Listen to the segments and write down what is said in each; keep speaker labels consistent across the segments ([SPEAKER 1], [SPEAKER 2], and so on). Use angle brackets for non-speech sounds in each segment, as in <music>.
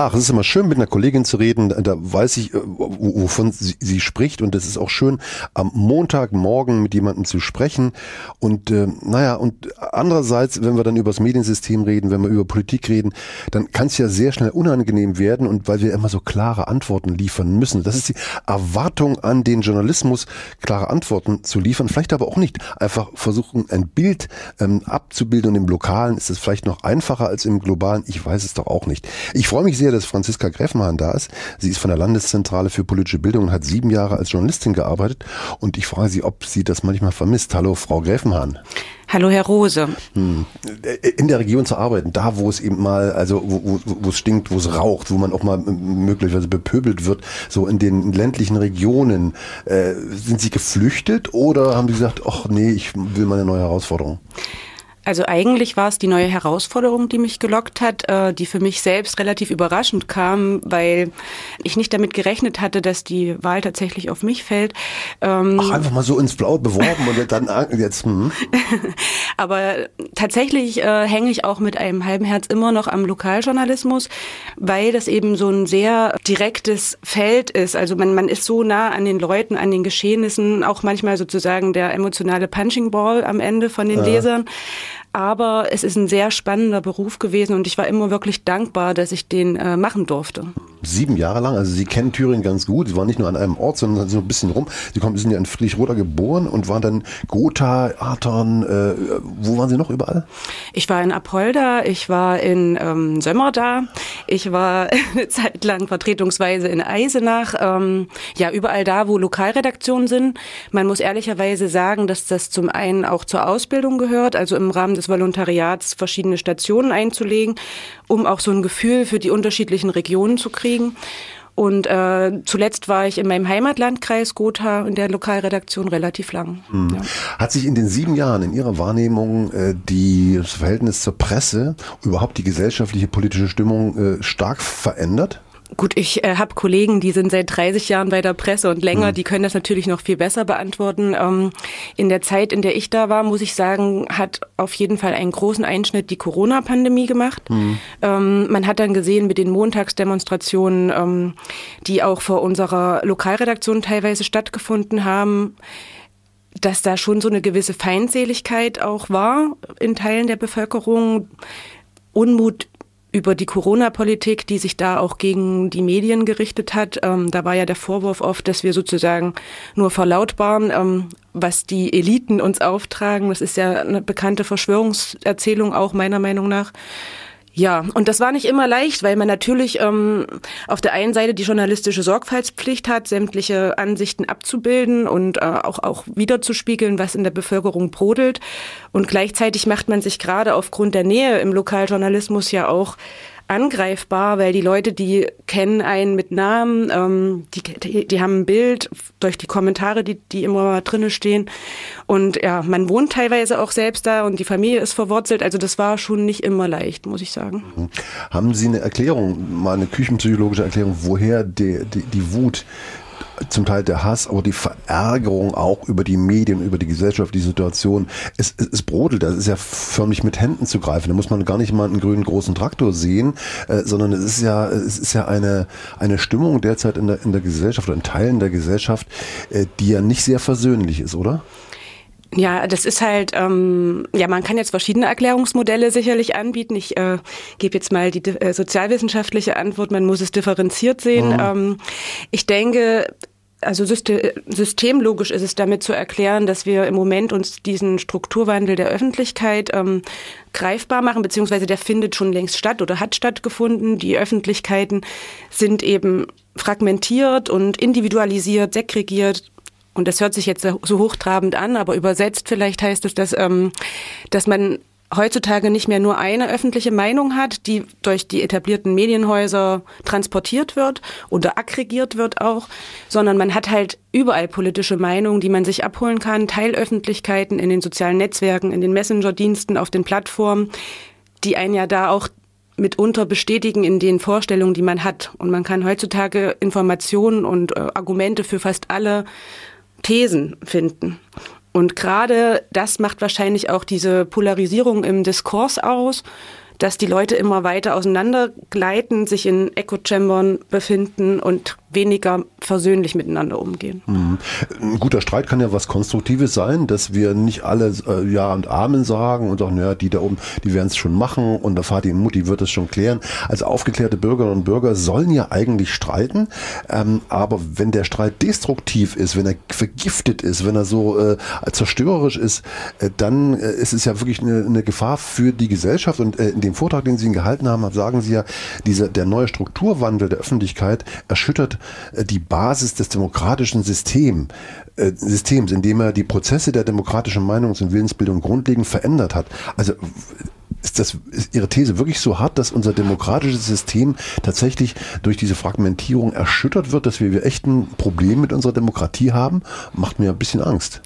[SPEAKER 1] Ach, es ist immer schön, mit einer Kollegin zu reden. Da weiß ich, äh, wovon sie, sie spricht. Und es ist auch schön, am Montagmorgen mit jemandem zu sprechen. Und äh, naja, und andererseits, wenn wir dann über das Mediensystem reden, wenn wir über Politik reden, dann kann es ja sehr schnell unangenehm werden. Und weil wir immer so klare Antworten liefern müssen. Das ist die Erwartung an den Journalismus, klare Antworten zu liefern. Vielleicht aber auch nicht einfach versuchen, ein Bild ähm, abzubilden. Und im Lokalen ist es vielleicht noch einfacher als im Globalen. Ich weiß es doch auch nicht. Ich freue mich sehr, dass Franziska Greffenhahn da ist. Sie ist von der Landeszentrale für politische Bildung und hat sieben Jahre als Journalistin gearbeitet. Und ich frage Sie, ob sie das manchmal vermisst. Hallo, Frau Gräfenhahn.
[SPEAKER 2] Hallo, Herr Rose. Hm.
[SPEAKER 1] In der Region zu arbeiten, da wo es eben mal, also wo, wo, wo es stinkt, wo es raucht, wo man auch mal möglicherweise bepöbelt wird, so in den ländlichen Regionen. Äh, sind Sie geflüchtet oder haben Sie gesagt, ach nee, ich will mal eine neue Herausforderung?
[SPEAKER 2] Also eigentlich war es die neue Herausforderung, die mich gelockt hat, äh, die für mich selbst relativ überraschend kam, weil ich nicht damit gerechnet hatte, dass die Wahl tatsächlich auf mich fällt.
[SPEAKER 1] Ähm Ach, einfach mal so ins Blaue beworben und dann jetzt. Hm. <laughs>
[SPEAKER 2] Aber tatsächlich äh, hänge ich auch mit einem halben Herz immer noch am Lokaljournalismus, weil das eben so ein sehr direktes Feld ist. Also man, man ist so nah an den Leuten, an den Geschehnissen, auch manchmal sozusagen der emotionale Punching Ball am Ende von den ja. Lesern. Aber es ist ein sehr spannender Beruf gewesen und ich war immer wirklich dankbar, dass ich den äh, machen durfte.
[SPEAKER 1] Sieben Jahre lang, also Sie kennen Thüringen ganz gut. Sie waren nicht nur an einem Ort, sondern so ein bisschen rum. Sie kommen, sind ja in Friedrichroda geboren und waren dann Gotha, Artern, äh, wo waren Sie noch überall?
[SPEAKER 2] Ich war in Apolda, ich war in ähm, Sömmerda, ich war <laughs> eine Zeit lang vertretungsweise in Eisenach. Ähm, ja, überall da, wo Lokalredaktionen sind. Man muss ehrlicherweise sagen, dass das zum einen auch zur Ausbildung gehört, also im Rahmen des Volontariats verschiedene Stationen einzulegen, um auch so ein Gefühl für die unterschiedlichen Regionen zu kriegen. Und äh, zuletzt war ich in meinem Heimatlandkreis Gotha in der Lokalredaktion relativ lang.
[SPEAKER 1] Mhm. Ja. Hat sich in den sieben Jahren in Ihrer Wahrnehmung äh, die, das Verhältnis zur Presse, überhaupt die gesellschaftliche politische Stimmung äh, stark verändert?
[SPEAKER 2] Gut, ich äh, habe Kollegen, die sind seit 30 Jahren bei der Presse und länger, mhm. die können das natürlich noch viel besser beantworten. Ähm, in der Zeit, in der ich da war, muss ich sagen, hat auf jeden Fall einen großen Einschnitt die Corona-Pandemie gemacht. Mhm. Ähm, man hat dann gesehen mit den Montagsdemonstrationen, ähm, die auch vor unserer Lokalredaktion teilweise stattgefunden haben, dass da schon so eine gewisse Feindseligkeit auch war in Teilen der Bevölkerung. Unmut über die Corona-Politik, die sich da auch gegen die Medien gerichtet hat. Ähm, da war ja der Vorwurf oft, dass wir sozusagen nur verlautbaren, ähm, was die Eliten uns auftragen. Das ist ja eine bekannte Verschwörungserzählung auch meiner Meinung nach. Ja, und das war nicht immer leicht, weil man natürlich ähm, auf der einen Seite die journalistische Sorgfaltspflicht hat, sämtliche Ansichten abzubilden und äh, auch, auch wiederzuspiegeln, was in der Bevölkerung brodelt. Und gleichzeitig macht man sich gerade aufgrund der Nähe im Lokaljournalismus ja auch angreifbar, weil die Leute, die kennen einen mit Namen, ähm, die, die, haben ein Bild durch die Kommentare, die, die immer drinnen stehen. Und ja, man wohnt teilweise auch selbst da und die Familie ist verwurzelt. Also das war schon nicht immer leicht, muss ich sagen.
[SPEAKER 1] Mhm. Haben Sie eine Erklärung, mal eine küchenpsychologische Erklärung, woher die, die, die Wut zum Teil der Hass, aber die Verärgerung auch über die Medien, über die Gesellschaft, die Situation. Es, es, es brodelt, das ist ja förmlich mit Händen zu greifen. Da muss man gar nicht mal einen grünen großen Traktor sehen, äh, sondern es ist ja, es ist ja eine, eine Stimmung derzeit in der, in der Gesellschaft oder in Teilen der Gesellschaft, äh, die ja nicht sehr versöhnlich ist, oder?
[SPEAKER 2] Ja, das ist halt, ähm, ja, man kann jetzt verschiedene Erklärungsmodelle sicherlich anbieten. Ich äh, gebe jetzt mal die äh, sozialwissenschaftliche Antwort, man muss es differenziert sehen. Mhm. Ähm, ich denke, also systemlogisch ist es damit zu erklären, dass wir im Moment uns diesen Strukturwandel der Öffentlichkeit ähm, greifbar machen, beziehungsweise der findet schon längst statt oder hat stattgefunden. Die Öffentlichkeiten sind eben fragmentiert und individualisiert, segregiert, und das hört sich jetzt so hochtrabend an, aber übersetzt vielleicht heißt es, dass, ähm, dass man heutzutage nicht mehr nur eine öffentliche Meinung hat, die durch die etablierten Medienhäuser transportiert wird oder aggregiert wird auch, sondern man hat halt überall politische Meinungen, die man sich abholen kann, Teilöffentlichkeiten in den sozialen Netzwerken, in den Messenger-Diensten, auf den Plattformen, die einen ja da auch mitunter bestätigen in den Vorstellungen, die man hat. Und man kann heutzutage Informationen und äh, Argumente für fast alle Thesen finden. Und gerade das macht wahrscheinlich auch diese Polarisierung im Diskurs aus, dass die Leute immer weiter auseinandergleiten, sich in Echo-Chambern befinden und weniger versöhnlich miteinander umgehen.
[SPEAKER 1] Mhm. Ein guter Streit kann ja was Konstruktives sein, dass wir nicht alle äh, Ja und Amen sagen und sagen, naja, die da oben, die werden es schon machen und der Vati und Mutti wird es schon klären. Also aufgeklärte Bürgerinnen und Bürger sollen ja eigentlich streiten, ähm, aber wenn der Streit destruktiv ist, wenn er vergiftet ist, wenn er so äh, zerstörerisch ist, äh, dann äh, ist es ja wirklich eine, eine Gefahr für die Gesellschaft und äh, in dem Vortrag, den Sie gehalten haben, sagen Sie ja, dieser, der neue Strukturwandel der Öffentlichkeit erschüttert die Basis des demokratischen äh, Systems, indem er die Prozesse der demokratischen Meinungs- und Willensbildung grundlegend verändert hat. Also ist das ist Ihre These wirklich so hart, dass unser demokratisches System tatsächlich durch diese Fragmentierung erschüttert wird, dass wir echt ein Problem mit unserer Demokratie haben? Macht mir ein bisschen Angst.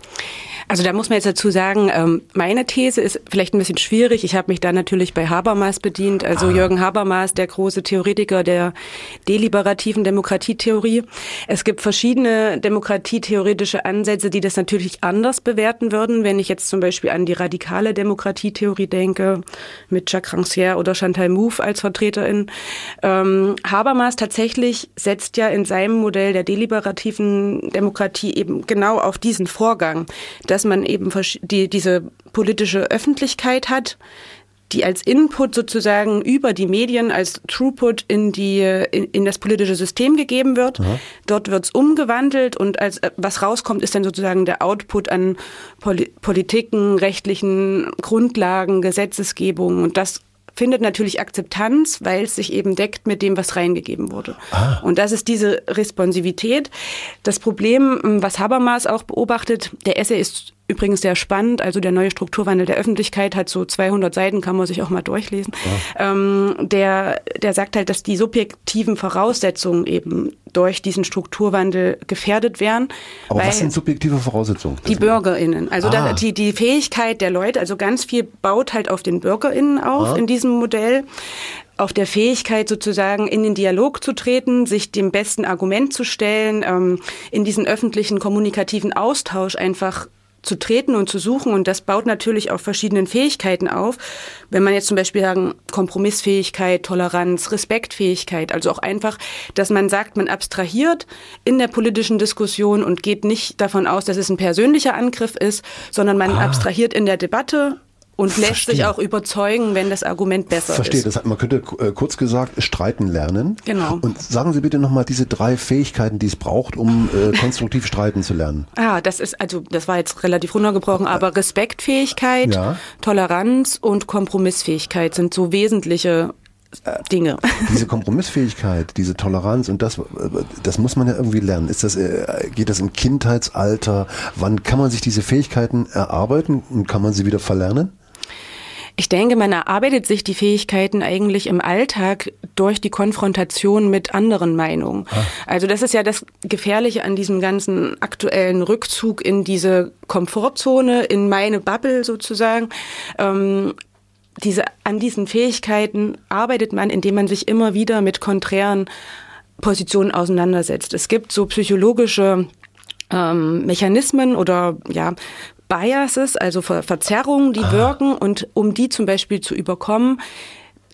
[SPEAKER 2] Also da muss man jetzt dazu sagen, ähm, meine These ist vielleicht ein bisschen schwierig. Ich habe mich da natürlich bei Habermas bedient. Also ah. Jürgen Habermas, der große Theoretiker der deliberativen Demokratietheorie. Es gibt verschiedene demokratietheoretische Ansätze, die das natürlich anders bewerten würden. Wenn ich jetzt zum Beispiel an die radikale Demokratietheorie denke, mit Jacques Rancière oder Chantal Mouffe als Vertreterin. Ähm, Habermas tatsächlich setzt ja in seinem Modell der deliberativen Demokratie eben genau auf diesen Vorgang, dass dass man eben die, diese politische Öffentlichkeit hat, die als Input sozusagen über die Medien als Throughput in die in, in das politische System gegeben wird. Aha. Dort wird es umgewandelt und als äh, was rauskommt, ist dann sozusagen der Output an Poli Politiken, rechtlichen Grundlagen, Gesetzesgebung und das findet natürlich Akzeptanz, weil es sich eben deckt mit dem, was reingegeben wurde. Ah. Und das ist diese Responsivität. Das Problem, was Habermas auch beobachtet, der Essay ist übrigens sehr spannend. Also der neue Strukturwandel der Öffentlichkeit hat so 200 Seiten, kann man sich auch mal durchlesen. Ja. Ähm, der, der sagt halt, dass die subjektiven Voraussetzungen eben durch diesen Strukturwandel gefährdet werden.
[SPEAKER 1] Aber was sind subjektive Voraussetzungen?
[SPEAKER 2] Die BürgerInnen. Also ah. die, die Fähigkeit der Leute, also ganz viel baut halt auf den BürgerInnen auf ah. in diesem Modell auf der Fähigkeit sozusagen in den Dialog zu treten, sich dem besten Argument zu stellen, ähm, in diesen öffentlichen kommunikativen Austausch einfach zu treten und zu suchen. Und das baut natürlich auf verschiedenen Fähigkeiten auf. Wenn man jetzt zum Beispiel sagen, Kompromissfähigkeit, Toleranz, Respektfähigkeit, also auch einfach, dass man sagt, man abstrahiert in der politischen Diskussion und geht nicht davon aus, dass es ein persönlicher Angriff ist, sondern man ah. abstrahiert in der Debatte und lässt Verstehe. sich auch überzeugen, wenn das Argument besser
[SPEAKER 1] Verstehe.
[SPEAKER 2] ist.
[SPEAKER 1] Verstehe, man könnte äh, kurz gesagt streiten lernen.
[SPEAKER 2] Genau.
[SPEAKER 1] Und sagen Sie bitte nochmal diese drei Fähigkeiten, die es braucht, um äh, konstruktiv streiten zu lernen.
[SPEAKER 2] Ah, das ist, also das war jetzt relativ runtergebrochen, aber Respektfähigkeit, ja. Toleranz und Kompromissfähigkeit sind so wesentliche Dinge. <laughs>
[SPEAKER 1] Diese Kompromissfähigkeit, diese Toleranz und das, das muss man ja irgendwie lernen. Ist das, äh, geht das im Kindheitsalter? Wann kann man sich diese Fähigkeiten erarbeiten und kann man sie wieder verlernen?
[SPEAKER 2] Ich denke, man erarbeitet sich die Fähigkeiten eigentlich im Alltag durch die Konfrontation mit anderen Meinungen. Ah. Also das ist ja das Gefährliche an diesem ganzen aktuellen Rückzug in diese Komfortzone, in meine Bubble sozusagen. Ähm, diese, an diesen Fähigkeiten arbeitet man, indem man sich immer wieder mit konträren Positionen auseinandersetzt. Es gibt so psychologische ähm, Mechanismen oder ja Biases, also Ver Verzerrungen, die ah. wirken und um die zum Beispiel zu überkommen,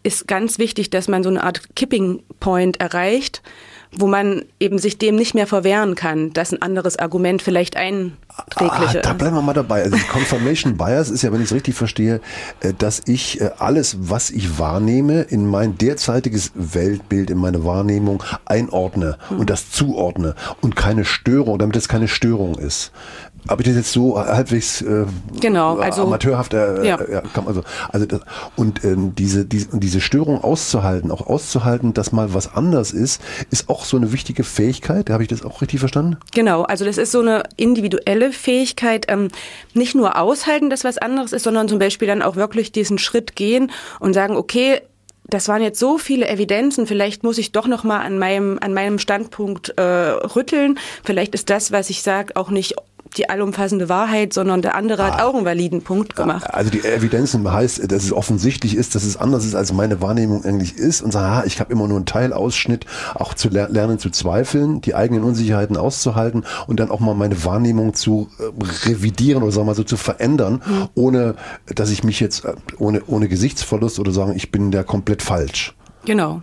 [SPEAKER 2] ist ganz wichtig, dass man so eine Art Kipping Point erreicht, wo man eben sich dem nicht mehr verwehren kann, dass ein anderes Argument vielleicht einträglicher
[SPEAKER 1] ah, Da bleiben wir mal dabei. Also Confirmation <laughs> Bias ist ja, wenn ich es richtig verstehe, äh, dass ich äh, alles, was ich wahrnehme, in mein derzeitiges Weltbild, in meine Wahrnehmung einordne hm. und das zuordne und keine Störung, damit es keine Störung ist. Habe ich das jetzt so halbwegs äh,
[SPEAKER 2] genau, also,
[SPEAKER 1] amateurhaft äh, ja. ja also, also das, und ähm, diese, diese, diese Störung auszuhalten, auch auszuhalten, dass mal was anders ist, ist auch so eine wichtige Fähigkeit. Habe ich das auch richtig verstanden?
[SPEAKER 2] Genau, also das ist so eine individuelle Fähigkeit, ähm, nicht nur aushalten, dass was anderes ist, sondern zum Beispiel dann auch wirklich diesen Schritt gehen und sagen, okay, das waren jetzt so viele Evidenzen, vielleicht muss ich doch noch mal an meinem an meinem Standpunkt äh, rütteln. Vielleicht ist das, was ich sage, auch nicht die allumfassende Wahrheit, sondern der andere ah. hat auch einen validen Punkt gemacht.
[SPEAKER 1] Also die Evidenzen heißt, dass es offensichtlich ist, dass es anders ist, als meine Wahrnehmung eigentlich ist und sagen, ah, ich habe immer nur einen Teilausschnitt, auch zu ler lernen zu zweifeln, die eigenen Unsicherheiten auszuhalten und dann auch mal meine Wahrnehmung zu äh, revidieren oder sagen wir mal so zu verändern, mhm. ohne dass ich mich jetzt äh, ohne, ohne Gesichtsverlust oder sagen, ich bin da komplett falsch.
[SPEAKER 2] Genau.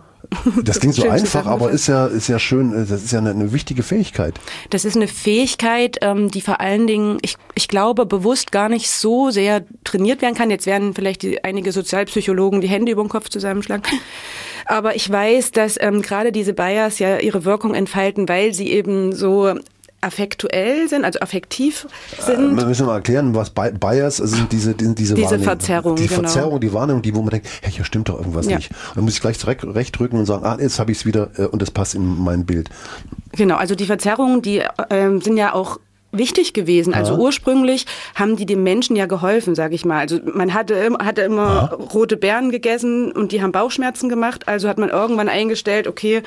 [SPEAKER 1] Das klingt so einfach, aber ist ja, ist ja schön, äh, das ist ja eine, eine wichtige Fähigkeit.
[SPEAKER 2] Das ist eine Fähigkeit, ähm, die vor allen Dingen, ich, ich glaube, bewusst gar nicht so sehr trainiert werden kann. Jetzt werden vielleicht die, einige Sozialpsychologen die Hände über den Kopf zusammenschlagen. Aber ich weiß, dass ähm, gerade diese Bias ja ihre Wirkung entfalten, weil sie eben so affektuell sind, also affektiv sind.
[SPEAKER 1] Äh, müssen wir mal erklären, was Bias sind diese, diese,
[SPEAKER 2] diese, diese Verzerrung.
[SPEAKER 1] Die genau. Verzerrung, die Wahrnehmung, die, wo man denkt, hey, hier stimmt doch irgendwas ja. nicht. Und dann muss ich gleich recht, recht drücken und sagen, ah, jetzt habe ich es wieder äh, und das passt in mein Bild.
[SPEAKER 2] Genau, also die Verzerrungen, die äh, sind ja auch wichtig gewesen. Also ja. ursprünglich haben die dem Menschen ja geholfen, sage ich mal. Also man hatte, hatte immer ja. rote Beeren gegessen und die haben Bauchschmerzen gemacht. Also hat man irgendwann eingestellt, okay,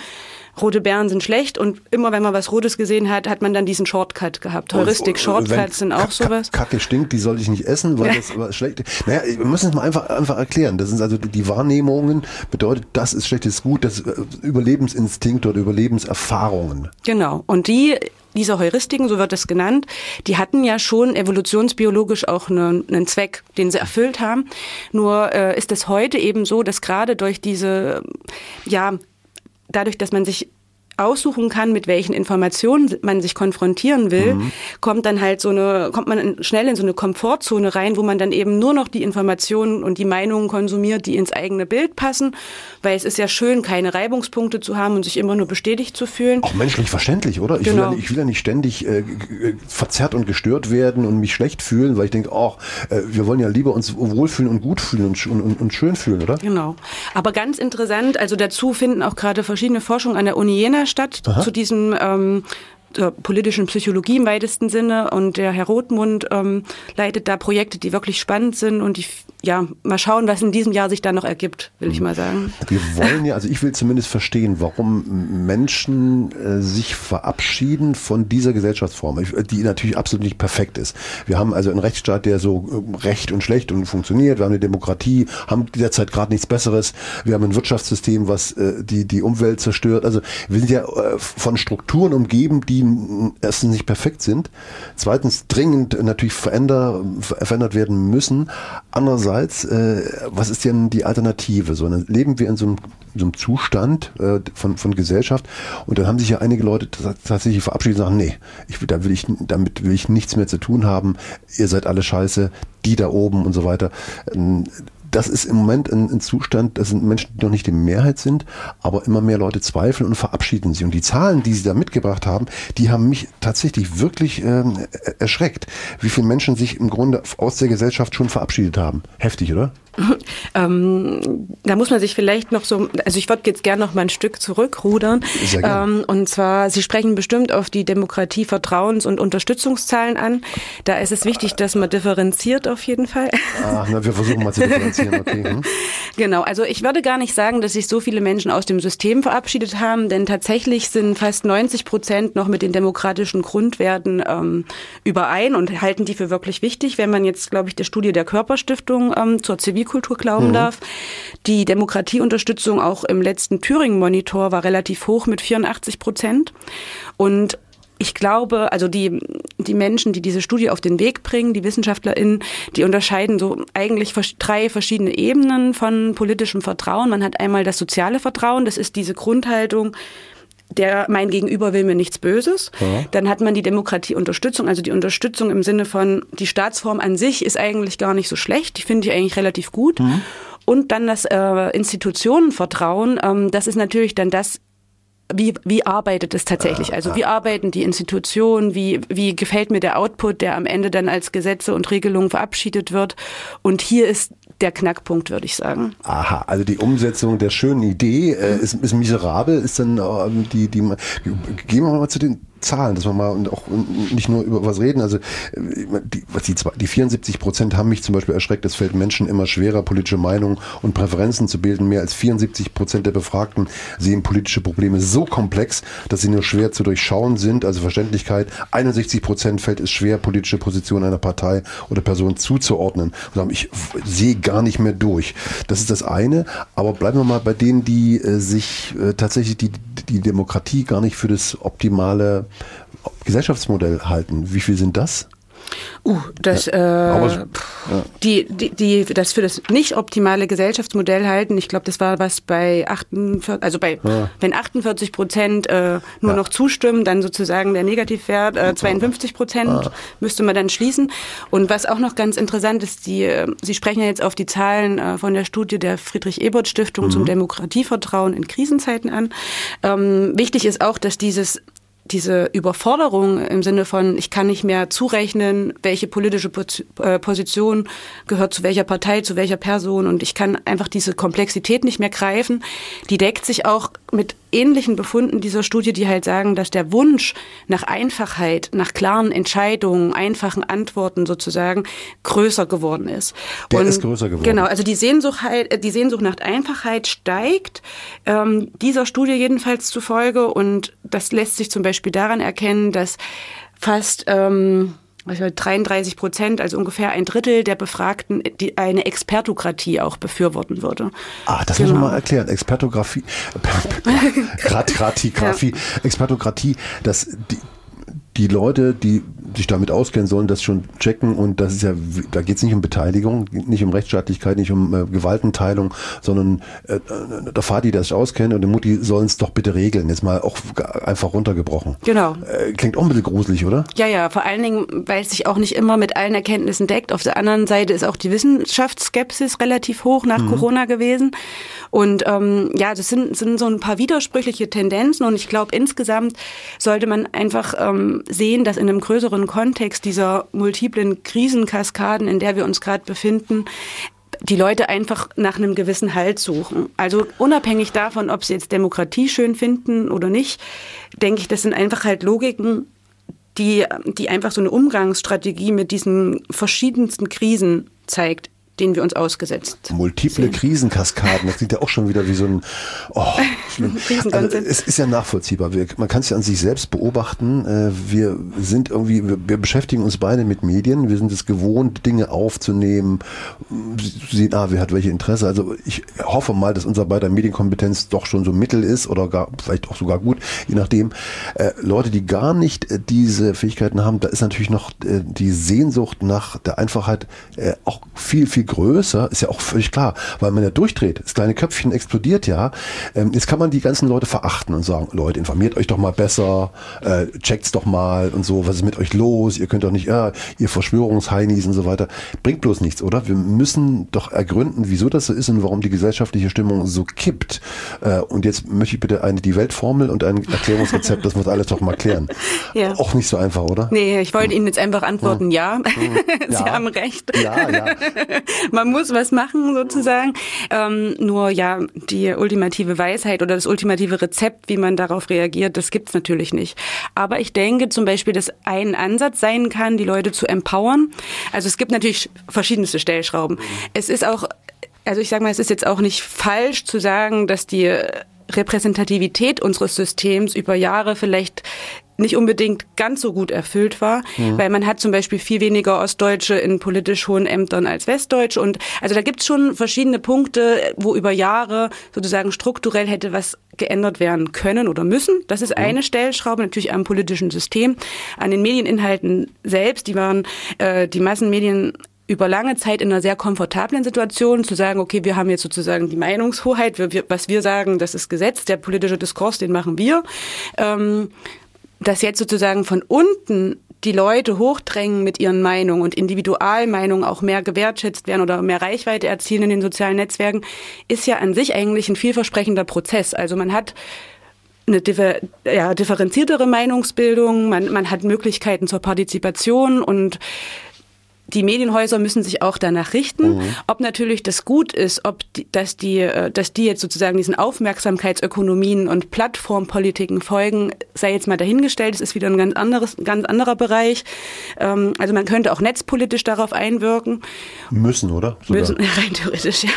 [SPEAKER 2] rote Beeren sind schlecht und immer wenn man was Rotes gesehen hat, hat man dann diesen Shortcut gehabt. Heuristik-Shortcuts sind auch sowas.
[SPEAKER 1] Kacke stinkt, die soll ich nicht essen, weil das was schlecht ist. Naja, wir müssen es mal einfach, einfach erklären. Das sind also die Wahrnehmungen, bedeutet, das ist schlecht, das ist gut, das ist äh, Überlebensinstinkt oder Überlebenserfahrungen.
[SPEAKER 2] Genau. Und die diese Heuristiken, so wird es genannt, die hatten ja schon evolutionsbiologisch auch einen, einen Zweck, den sie erfüllt haben. Nur äh, ist es heute eben so, dass gerade durch diese ja dadurch, dass man sich aussuchen kann, mit welchen Informationen man sich konfrontieren will, mhm. kommt dann halt so eine, kommt man schnell in so eine Komfortzone rein, wo man dann eben nur noch die Informationen und die Meinungen konsumiert, die ins eigene Bild passen, weil es ist ja schön, keine Reibungspunkte zu haben und sich immer nur bestätigt zu fühlen.
[SPEAKER 1] Auch menschlich verständlich, oder? Ich, genau. will, ja, ich will ja nicht ständig äh, verzerrt und gestört werden und mich schlecht fühlen, weil ich denke, ach, äh, wir wollen ja lieber uns wohlfühlen und gut fühlen und, und, und schön fühlen, oder?
[SPEAKER 2] Genau. Aber ganz interessant, also dazu finden auch gerade verschiedene Forschungen an der Uni Jena statt Aha. zu diesem ähm, der politischen Psychologie im weitesten Sinne und der Herr Rothmund ähm, leitet da Projekte, die wirklich spannend sind und die ja, mal schauen, was in diesem Jahr sich da noch ergibt, will ich mhm. mal sagen.
[SPEAKER 1] Wir wollen ja, also ich will zumindest verstehen, warum Menschen äh, sich verabschieden von dieser Gesellschaftsform, die natürlich absolut nicht perfekt ist. Wir haben also einen Rechtsstaat, der so äh, recht und schlecht und funktioniert. Wir haben eine Demokratie, haben derzeit gerade nichts Besseres. Wir haben ein Wirtschaftssystem, was äh, die, die Umwelt zerstört. Also wir sind ja äh, von Strukturen umgeben, die erstens nicht perfekt sind, zweitens dringend natürlich veränder, verändert werden müssen. Andererseits andererseits, äh, was ist denn die Alternative? So, dann leben wir in so einem, so einem Zustand äh, von, von Gesellschaft und dann haben sich ja einige Leute tatsächlich verabschiedet und sagen, nee, ich, da will ich, damit will ich nichts mehr zu tun haben, ihr seid alle scheiße, die da oben und so weiter. Ähm, das ist im Moment ein, ein, Zustand, das sind Menschen, die noch nicht die Mehrheit sind, aber immer mehr Leute zweifeln und verabschieden sie. Und die Zahlen, die sie da mitgebracht haben, die haben mich tatsächlich wirklich ähm, erschreckt, wie viele Menschen sich im Grunde aus der Gesellschaft schon verabschiedet haben. Heftig, oder? <laughs>
[SPEAKER 2] Ähm, da muss man sich vielleicht noch so, also ich würde jetzt gerne noch mal ein Stück zurückrudern. Ähm, und zwar, Sie sprechen bestimmt auf die Demokratie, Vertrauens- und Unterstützungszahlen an. Da ist es wichtig, dass man differenziert auf jeden Fall.
[SPEAKER 1] Ah, na, wir versuchen mal zu differenzieren, okay. Hm? <laughs>
[SPEAKER 2] Genau, also ich würde gar nicht sagen, dass sich so viele Menschen aus dem System verabschiedet haben, denn tatsächlich sind fast 90 Prozent noch mit den demokratischen Grundwerten ähm, überein und halten die für wirklich wichtig. Wenn man jetzt, glaube ich, der Studie der Körperstiftung ähm, zur Zivilkultur glauben mhm. darf, die Demokratieunterstützung auch im letzten Thüringen-Monitor war relativ hoch mit 84 Prozent. Und ich glaube, also die, die Menschen, die diese Studie auf den Weg bringen, die WissenschaftlerInnen, die unterscheiden so eigentlich drei verschiedene Ebenen von politischem Vertrauen. Man hat einmal das soziale Vertrauen, das ist diese Grundhaltung, der mein Gegenüber will mir nichts Böses. Ja. Dann hat man die Demokratieunterstützung, also die Unterstützung im Sinne von die Staatsform an sich ist eigentlich gar nicht so schlecht, die finde ich eigentlich relativ gut. Mhm. Und dann das äh, Institutionenvertrauen, ähm, das ist natürlich dann das, wie, wie arbeitet es tatsächlich? Also wie arbeiten die Institutionen? Wie, wie gefällt mir der Output, der am Ende dann als Gesetze und Regelungen verabschiedet wird? Und hier ist der Knackpunkt, würde ich sagen.
[SPEAKER 1] Aha, also die Umsetzung der schönen Idee äh, ist, ist miserabel, ist dann äh, die, die, gehen wir mal zu den Zahlen, dass wir mal und auch nicht nur über was reden. Also die, was die, die 74 Prozent haben mich zum Beispiel erschreckt. Es fällt Menschen immer schwerer, politische Meinungen und Präferenzen zu bilden. Mehr als 74 Prozent der Befragten sehen politische Probleme so komplex, dass sie nur schwer zu durchschauen sind. Also Verständlichkeit. 61 Prozent fällt es schwer, politische Position einer Partei oder Person zuzuordnen. Und ich sehe gar nicht mehr durch. Das ist das eine. Aber bleiben wir mal bei denen, die äh, sich äh, tatsächlich die, die Demokratie gar nicht für das optimale Gesellschaftsmodell halten. Wie viel sind das?
[SPEAKER 2] Uh, das, ja, äh, ja. die, die, die, das für das nicht optimale Gesellschaftsmodell halten, ich glaube, das war was bei 48, also bei, ja. wenn 48 Prozent äh, nur noch zustimmen, dann sozusagen der Negativwert äh, 52 Prozent müsste man dann schließen. Und was auch noch ganz interessant ist, die, äh, Sie sprechen ja jetzt auf die Zahlen äh, von der Studie der Friedrich-Ebert-Stiftung mhm. zum Demokratievertrauen in Krisenzeiten an. Ähm, wichtig ist auch, dass dieses diese Überforderung im Sinne von, ich kann nicht mehr zurechnen, welche politische äh, Position gehört zu welcher Partei, zu welcher Person und ich kann einfach diese Komplexität nicht mehr greifen, die deckt sich auch mit ähnlichen Befunden dieser Studie, die halt sagen, dass der Wunsch nach Einfachheit, nach klaren Entscheidungen, einfachen Antworten sozusagen größer geworden ist.
[SPEAKER 1] Der und ist größer geworden.
[SPEAKER 2] Genau, also die Sehnsucht, halt, die Sehnsucht nach Einfachheit steigt, ähm, dieser Studie jedenfalls zufolge und das lässt sich zum Beispiel daran erkennen, dass fast ähm, 33 Prozent, also ungefähr ein Drittel der Befragten, die eine Expertokratie auch befürworten würde.
[SPEAKER 1] Ah, das genau. muss man mal erklären. Expertokratie, <laughs> <laughs> Kratikografie, ja. Expertokratie, das, die, die Leute, die sich damit auskennen, sollen das schon checken und das ist ja, da geht es nicht um Beteiligung, nicht um Rechtsstaatlichkeit, nicht um äh, Gewaltenteilung, sondern äh, äh der Vati, der sich auskennt und die Mutti sollen es doch bitte regeln. Jetzt mal auch einfach runtergebrochen.
[SPEAKER 2] Genau.
[SPEAKER 1] Äh, klingt auch ein bisschen gruselig, oder?
[SPEAKER 2] Ja, ja, vor allen Dingen, weil es sich auch nicht immer mit allen Erkenntnissen deckt. Auf der anderen Seite ist auch die Wissenschaftsskepsis relativ hoch nach mhm. Corona gewesen. Und ähm, ja, das sind, sind so ein paar widersprüchliche Tendenzen und ich glaube, insgesamt sollte man einfach ähm, sehen, dass in einem größeren Kontext dieser multiplen Krisenkaskaden, in der wir uns gerade befinden, die Leute einfach nach einem gewissen Halt suchen. Also unabhängig davon, ob sie jetzt Demokratie schön finden oder nicht, denke ich, das sind einfach halt Logiken, die, die einfach so eine Umgangsstrategie mit diesen verschiedensten Krisen zeigt denen wir uns ausgesetzt
[SPEAKER 1] Multiple sehen. Krisenkaskaden, das klingt ja auch schon wieder wie so ein oh, <laughs> also, Es ist ja nachvollziehbar. man kann es ja an sich selbst beobachten. Äh, wir sind irgendwie, wir beschäftigen uns beide mit Medien. Wir sind es gewohnt, Dinge aufzunehmen, sehen, ah, wer hat welche Interesse. Also ich hoffe mal, dass unser beider Medienkompetenz doch schon so mittel ist oder gar, vielleicht auch sogar gut, je nachdem. Äh, Leute, die gar nicht äh, diese Fähigkeiten haben, da ist natürlich noch die Sehnsucht nach der Einfachheit auch viel, viel größer, ist ja auch völlig klar, weil man ja durchdreht. Das kleine Köpfchen explodiert ja. Ähm, jetzt kann man die ganzen Leute verachten und sagen, Leute, informiert euch doch mal besser, äh, checkt's doch mal und so, was ist mit euch los? Ihr könnt doch nicht, ja, ihr Verschwörungsheinis und so weiter. Bringt bloß nichts, oder? Wir müssen doch ergründen, wieso das so ist und warum die gesellschaftliche Stimmung so kippt. Äh, und jetzt möchte ich bitte eine die Weltformel und ein Erklärungsrezept, das muss alles doch mal klären. <laughs> Ja. Auch nicht so einfach, oder?
[SPEAKER 2] Nee, ich wollte Ihnen jetzt einfach antworten, ja. ja. <laughs> Sie ja. haben recht. Ja, ja. <laughs> man muss was machen sozusagen. Ähm, nur ja, die ultimative Weisheit oder das ultimative Rezept, wie man darauf reagiert, das gibt's natürlich nicht. Aber ich denke zum Beispiel, dass ein Ansatz sein kann, die Leute zu empowern. Also es gibt natürlich verschiedenste Stellschrauben. Es ist auch, also ich sage mal, es ist jetzt auch nicht falsch zu sagen, dass die Repräsentativität unseres Systems über Jahre vielleicht nicht unbedingt ganz so gut erfüllt war, mhm. weil man hat zum Beispiel viel weniger Ostdeutsche in politisch hohen Ämtern als Westdeutsche und also da gibt's schon verschiedene Punkte, wo über Jahre sozusagen strukturell hätte was geändert werden können oder müssen. Das ist mhm. eine Stellschraube natürlich am politischen System, an den Medieninhalten selbst. Die waren äh, die Massenmedien über lange Zeit in einer sehr komfortablen Situation zu sagen, okay, wir haben jetzt sozusagen die Meinungshoheit, wir, wir, was wir sagen, das ist Gesetz, der politische Diskurs, den machen wir. Ähm, dass jetzt sozusagen von unten die Leute hochdrängen mit ihren Meinungen und Individualmeinungen auch mehr gewertschätzt werden oder mehr Reichweite erzielen in den sozialen Netzwerken, ist ja an sich eigentlich ein vielversprechender Prozess. Also man hat eine differ ja, differenziertere Meinungsbildung, man, man hat Möglichkeiten zur Partizipation und die Medienhäuser müssen sich auch danach richten. Mhm. Ob natürlich das gut ist, ob die, dass die, äh, dass die jetzt sozusagen diesen Aufmerksamkeitsökonomien und Plattformpolitiken folgen, sei jetzt mal dahingestellt. Das ist wieder ein ganz anderes, ganz anderer Bereich. Ähm, also man könnte auch netzpolitisch darauf einwirken.
[SPEAKER 1] Müssen, oder?
[SPEAKER 2] Sogar. Müssen, <laughs> rein theoretisch, ja.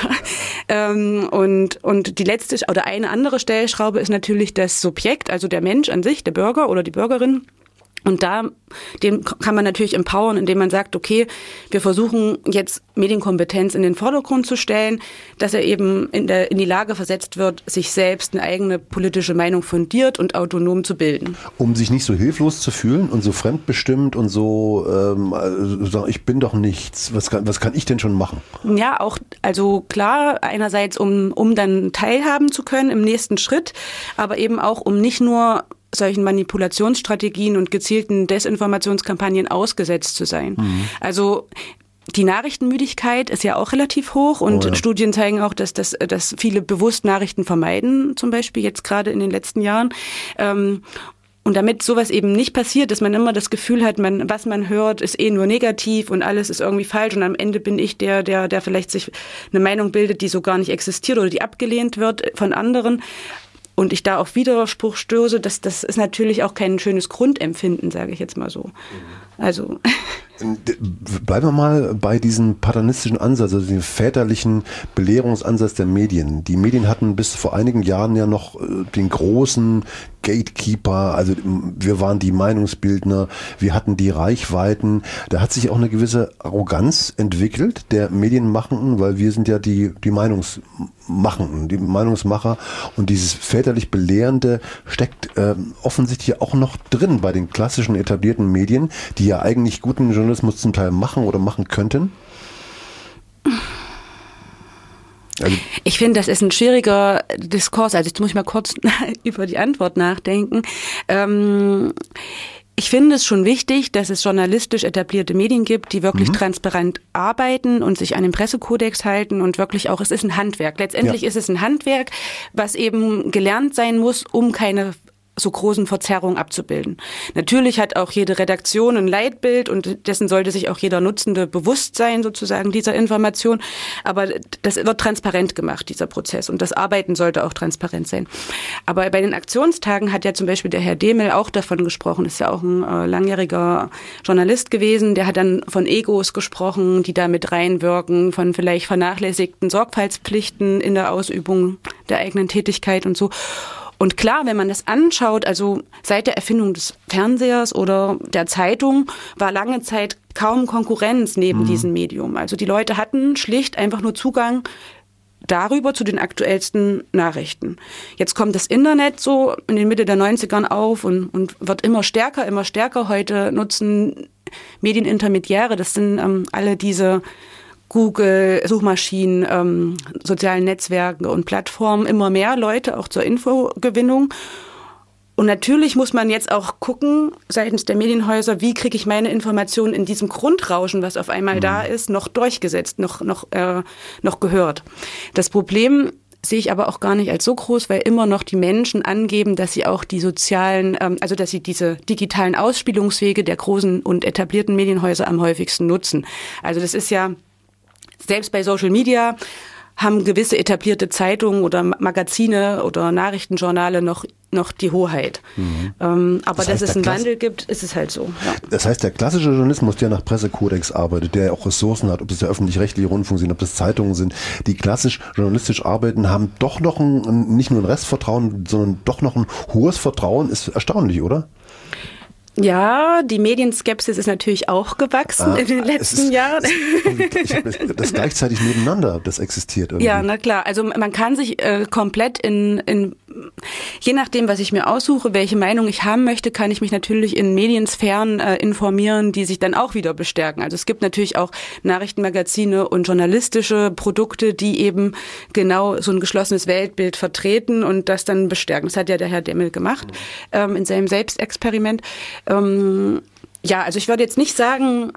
[SPEAKER 2] Ähm, und, und die letzte oder eine andere Stellschraube ist natürlich das Subjekt, also der Mensch an sich, der Bürger oder die Bürgerin und da, den kann man natürlich empowern, indem man sagt, okay, wir versuchen jetzt Medienkompetenz in den Vordergrund zu stellen, dass er eben in, der, in die Lage versetzt wird, sich selbst eine eigene politische Meinung fundiert und autonom zu bilden.
[SPEAKER 1] Um sich nicht so hilflos zu fühlen und so fremdbestimmt und so, ähm, also ich bin doch nichts, was kann, was kann ich denn schon machen?
[SPEAKER 2] Ja, auch, also klar, einerseits um, um dann teilhaben zu können im nächsten Schritt, aber eben auch um nicht nur solchen Manipulationsstrategien und gezielten Desinformationskampagnen ausgesetzt zu sein. Mhm. Also die Nachrichtenmüdigkeit ist ja auch relativ hoch und oh ja. Studien zeigen auch, dass, dass, dass viele bewusst Nachrichten vermeiden, zum Beispiel jetzt gerade in den letzten Jahren. Ähm, und damit sowas eben nicht passiert, dass man immer das Gefühl hat, man, was man hört, ist eh nur negativ und alles ist irgendwie falsch und am Ende bin ich der, der, der vielleicht sich eine Meinung bildet, die so gar nicht existiert oder die abgelehnt wird von anderen und ich da auf Widerspruch stöße, das, das ist natürlich auch kein schönes Grundempfinden, sage ich jetzt mal so. Also. <laughs>
[SPEAKER 1] Bleiben wir mal bei diesem paternistischen Ansatz, also dem väterlichen Belehrungsansatz der Medien. Die Medien hatten bis vor einigen Jahren ja noch äh, den großen Gatekeeper, also wir waren die Meinungsbildner, wir hatten die Reichweiten. Da hat sich auch eine gewisse Arroganz entwickelt der Medienmachenden, weil wir sind ja die, die Meinungsmachenden, die Meinungsmacher und dieses väterlich Belehrende steckt äh, offensichtlich auch noch drin bei den klassischen etablierten Medien, die ja eigentlich guten Journalismus zum Teil machen oder machen könnten.
[SPEAKER 2] Also ich finde, das ist ein schwieriger Diskurs. Also jetzt muss ich mal kurz <laughs> über die Antwort nachdenken. Ähm, ich finde es schon wichtig, dass es journalistisch etablierte Medien gibt, die wirklich mhm. transparent arbeiten und sich an den Pressekodex halten und wirklich auch, es ist ein Handwerk. Letztendlich ja. ist es ein Handwerk, was eben gelernt sein muss, um keine so großen Verzerrungen abzubilden. Natürlich hat auch jede Redaktion ein Leitbild und dessen sollte sich auch jeder Nutzende bewusst sein, sozusagen, dieser Information. Aber das wird transparent gemacht, dieser Prozess. Und das Arbeiten sollte auch transparent sein. Aber bei den Aktionstagen hat ja zum Beispiel der Herr Demel auch davon gesprochen, ist ja auch ein äh, langjähriger Journalist gewesen, der hat dann von Egos gesprochen, die da mit reinwirken, von vielleicht vernachlässigten Sorgfaltspflichten in der Ausübung der eigenen Tätigkeit und so. Und klar, wenn man das anschaut, also seit der Erfindung des Fernsehers oder der Zeitung war lange Zeit kaum Konkurrenz neben mhm. diesem Medium. Also die Leute hatten schlicht einfach nur Zugang darüber zu den aktuellsten Nachrichten. Jetzt kommt das Internet so in den Mitte der 90ern auf und, und wird immer stärker, immer stärker. Heute nutzen Medienintermediäre, das sind ähm, alle diese Google, Suchmaschinen, ähm, sozialen Netzwerken und Plattformen immer mehr Leute auch zur Infogewinnung. Und natürlich muss man jetzt auch gucken, seitens der Medienhäuser, wie kriege ich meine Informationen in diesem Grundrauschen, was auf einmal mhm. da ist, noch durchgesetzt, noch, noch, äh, noch gehört. Das Problem sehe ich aber auch gar nicht als so groß, weil immer noch die Menschen angeben, dass sie auch die sozialen, ähm, also dass sie diese digitalen Ausspielungswege der großen und etablierten Medienhäuser am häufigsten nutzen. Also das ist ja selbst bei Social Media haben gewisse etablierte Zeitungen oder Magazine oder Nachrichtenjournale noch noch die Hoheit. Mhm. Ähm, aber das heißt, dass es einen Wandel gibt, ist es halt so.
[SPEAKER 1] Ja. Das heißt, der klassische Journalismus, der nach Pressekodex arbeitet, der auch Ressourcen hat, ob es der öffentlich-rechtliche Rundfunk sind, ob das Zeitungen sind, die klassisch journalistisch arbeiten, haben doch noch ein, nicht nur ein Restvertrauen, sondern doch noch ein hohes Vertrauen, ist erstaunlich, oder?
[SPEAKER 2] Ja, die Medienskepsis ist natürlich auch gewachsen ah, in den letzten ist, Jahren.
[SPEAKER 1] Das gleichzeitig nebeneinander, das existiert irgendwie.
[SPEAKER 2] Ja, na klar. Also man kann sich äh, komplett in, in, je nachdem, was ich mir aussuche, welche Meinung ich haben möchte, kann ich mich natürlich in Mediensphären äh, informieren, die sich dann auch wieder bestärken. Also es gibt natürlich auch Nachrichtenmagazine und journalistische Produkte, die eben genau so ein geschlossenes Weltbild vertreten und das dann bestärken. Das hat ja der Herr Demmel gemacht mhm. ähm, in seinem Selbstexperiment. Ähm, ja, also ich würde jetzt nicht sagen,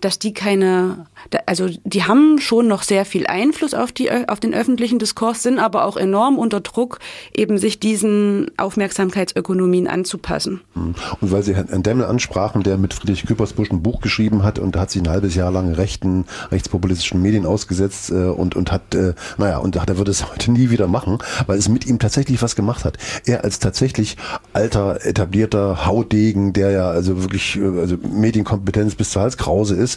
[SPEAKER 2] dass die keine, also die haben schon noch sehr viel Einfluss auf die auf den öffentlichen Diskurs, sind aber auch enorm unter Druck, eben sich diesen Aufmerksamkeitsökonomien anzupassen.
[SPEAKER 1] Und weil Sie Herrn Demmel ansprachen, der mit Friedrich Küppersbusch ein Buch geschrieben hat und hat sich ein halbes Jahr lang rechten, rechtspopulistischen Medien ausgesetzt äh, und und hat, äh, naja, und er wird es <laughs> heute nie wieder machen, weil es mit ihm tatsächlich was gemacht hat. Er als tatsächlich alter, etablierter Haudegen, der ja also wirklich äh, also Medienkompetenz bis zur Halskrause ist,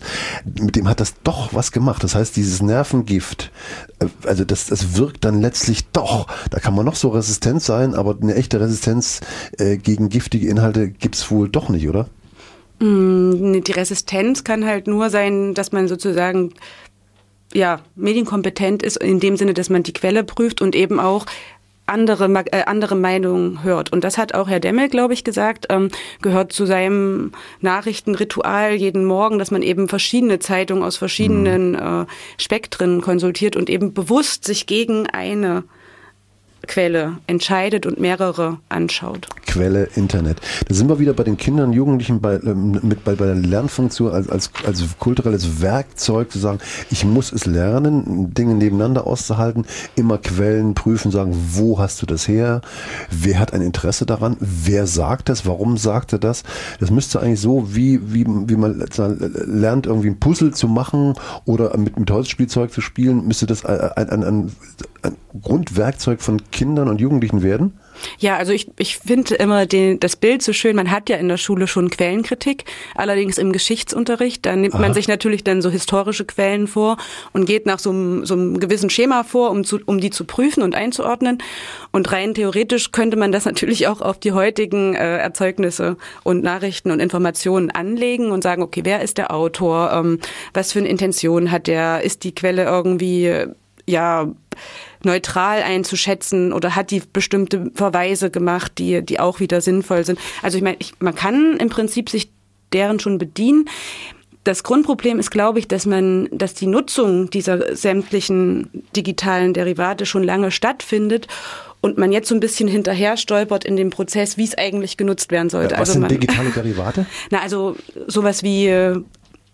[SPEAKER 1] mit dem hat das doch was gemacht. Das heißt, dieses Nervengift, äh, also das, das wirkt dann letztlich doch. Da kann man noch so resistent sein, aber eine echte Resistenz äh, gegen giftige Inhalte gibt's wohl doch nicht, oder?
[SPEAKER 2] Mm, die Resistenz kann halt nur sein, dass man sozusagen ja, medienkompetent ist in dem Sinne, dass man die Quelle prüft und eben auch andere, äh, andere Meinungen hört. Und das hat auch Herr Demmel, glaube ich, gesagt, ähm, gehört zu seinem Nachrichtenritual jeden Morgen, dass man eben verschiedene Zeitungen aus verschiedenen mhm. äh, Spektren konsultiert und eben bewusst sich gegen eine Quelle entscheidet und mehrere anschaut.
[SPEAKER 1] Quelle Internet. Da sind wir wieder bei den Kindern und Jugendlichen bei, ähm, mit, bei, bei der Lernfunktion als, als, als kulturelles Werkzeug zu sagen, ich muss es lernen, Dinge nebeneinander auszuhalten, immer Quellen prüfen, sagen, wo hast du das her? Wer hat ein Interesse daran? Wer sagt das? Warum sagt er das? Das müsste eigentlich so, wie, wie, wie man lernt, irgendwie ein Puzzle zu machen oder mit, mit Holzspielzeug zu spielen, müsste das ein, ein, ein, ein Grundwerkzeug von Kindern und Jugendlichen werden?
[SPEAKER 2] Ja, also ich, ich finde immer den, das Bild so schön. Man hat ja in der Schule schon Quellenkritik, allerdings im Geschichtsunterricht. Da nimmt Aha. man sich natürlich dann so historische Quellen vor und geht nach so einem, so einem gewissen Schema vor, um, zu, um die zu prüfen und einzuordnen. Und rein theoretisch könnte man das <laughs> natürlich auch auf die heutigen äh, Erzeugnisse und Nachrichten und Informationen anlegen und sagen, okay, wer ist der Autor? Ähm, was für eine Intention hat der? Ist die Quelle irgendwie, ja, neutral einzuschätzen oder hat die bestimmte Verweise gemacht, die, die auch wieder sinnvoll sind. Also ich meine, ich, man kann im Prinzip sich deren schon bedienen. Das Grundproblem ist, glaube ich, dass man, dass die Nutzung dieser sämtlichen digitalen Derivate schon lange stattfindet und man jetzt so ein bisschen hinterher stolpert in dem Prozess, wie es eigentlich genutzt werden sollte.
[SPEAKER 1] Was
[SPEAKER 2] also
[SPEAKER 1] sind
[SPEAKER 2] man,
[SPEAKER 1] digitale Derivate? <laughs>
[SPEAKER 2] Na, also sowas wie äh,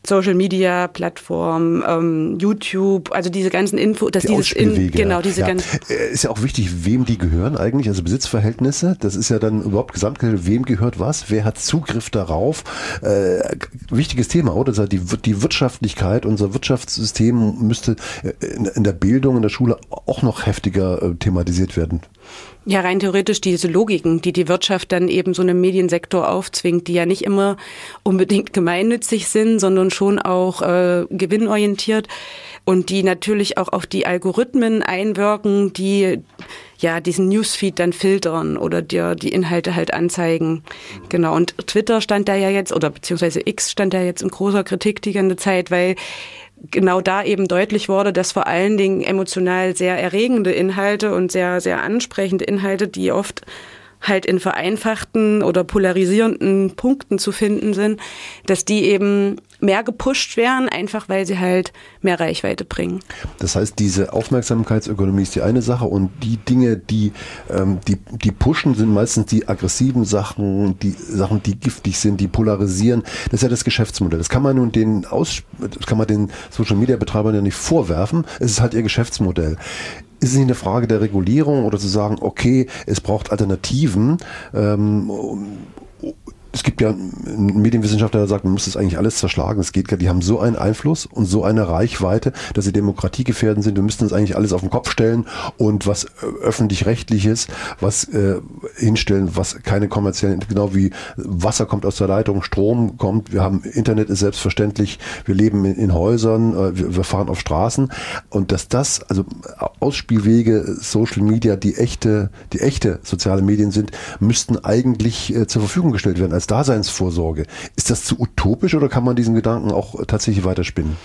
[SPEAKER 2] Social Media Plattform, ähm, YouTube, also diese ganzen Info, dass
[SPEAKER 1] die
[SPEAKER 2] dieses in,
[SPEAKER 1] genau diese ja. ganzen äh, ist ja auch wichtig, wem die gehören eigentlich, also Besitzverhältnisse. Das ist ja dann überhaupt gesamtgestellt, wem gehört was, wer hat Zugriff darauf. Äh, wichtiges Thema, oder? Das heißt, die, die Wirtschaftlichkeit, unser Wirtschaftssystem müsste äh, in, in der Bildung, in der Schule auch noch heftiger äh, thematisiert werden.
[SPEAKER 2] Ja, rein theoretisch diese Logiken, die die Wirtschaft dann eben so einem Mediensektor aufzwingt, die ja nicht immer unbedingt gemeinnützig sind, sondern schon auch äh, gewinnorientiert und die natürlich auch auf die Algorithmen einwirken, die ja diesen Newsfeed dann filtern oder dir die Inhalte halt anzeigen. Genau. Und Twitter stand da ja jetzt, oder beziehungsweise X stand da jetzt in großer Kritik die ganze Zeit, weil genau da eben deutlich wurde, dass vor allen Dingen emotional sehr erregende Inhalte und sehr, sehr ansprechende Inhalte, die oft halt in vereinfachten oder polarisierenden Punkten zu finden sind, dass die eben mehr gepusht werden, einfach weil sie halt mehr Reichweite bringen.
[SPEAKER 1] Das heißt, diese Aufmerksamkeitsökonomie ist die eine Sache und die Dinge, die, ähm, die, die pushen, sind meistens die aggressiven Sachen, die Sachen, die giftig sind, die polarisieren. Das ist ja das Geschäftsmodell. Das kann man nun den Aus, kann man den Social Media Betreibern ja nicht vorwerfen. Es ist halt ihr Geschäftsmodell ist es nicht eine Frage der Regulierung oder zu sagen, okay, es braucht Alternativen, ähm, es gibt ja einen Medienwissenschaftler, der sagt, man muss das eigentlich alles zerschlagen. Es geht gar, die haben so einen Einfluss und so eine Reichweite, dass sie demokratiegefährdend sind. Wir müssten uns eigentlich alles auf den Kopf stellen und was äh, öffentlich-rechtliches, was äh, hinstellen, was keine kommerziellen, genau wie Wasser kommt aus der Leitung, Strom kommt, wir haben Internet ist selbstverständlich, wir leben in, in Häusern, äh, wir, wir, fahren auf Straßen und dass das, also Ausspielwege, Social Media, die echte, die echte soziale Medien sind, müssten eigentlich äh, zur Verfügung gestellt werden als Daseinsvorsorge. Ist das zu utopisch oder kann man diesen Gedanken auch tatsächlich weiterspinnen?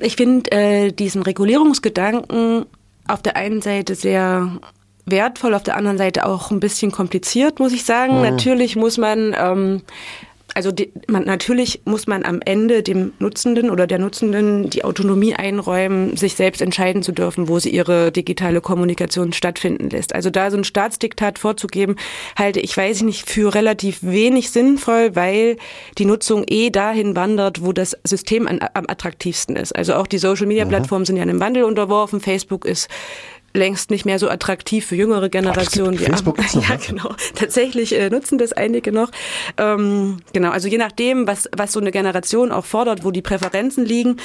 [SPEAKER 2] Ich finde äh, diesen Regulierungsgedanken auf der einen Seite sehr wertvoll, auf der anderen Seite auch ein bisschen kompliziert, muss ich sagen. Mhm. Natürlich muss man ähm, also die, man, natürlich muss man am Ende dem Nutzenden oder der Nutzenden die Autonomie einräumen, sich selbst entscheiden zu dürfen, wo sie ihre digitale Kommunikation stattfinden lässt. Also da so ein Staatsdiktat vorzugeben, halte ich, weiß ich nicht, für relativ wenig sinnvoll, weil die Nutzung eh dahin wandert, wo das System am attraktivsten ist. Also auch die Social-Media-Plattformen sind ja einem Wandel unterworfen. Facebook ist längst nicht mehr so attraktiv für jüngere Generationen.
[SPEAKER 1] Ach, Facebook <laughs>
[SPEAKER 2] ja, noch, ja, genau. Tatsächlich äh, nutzen das einige noch. Ähm, genau, also je nachdem, was, was so eine Generation auch fordert, wo die Präferenzen liegen,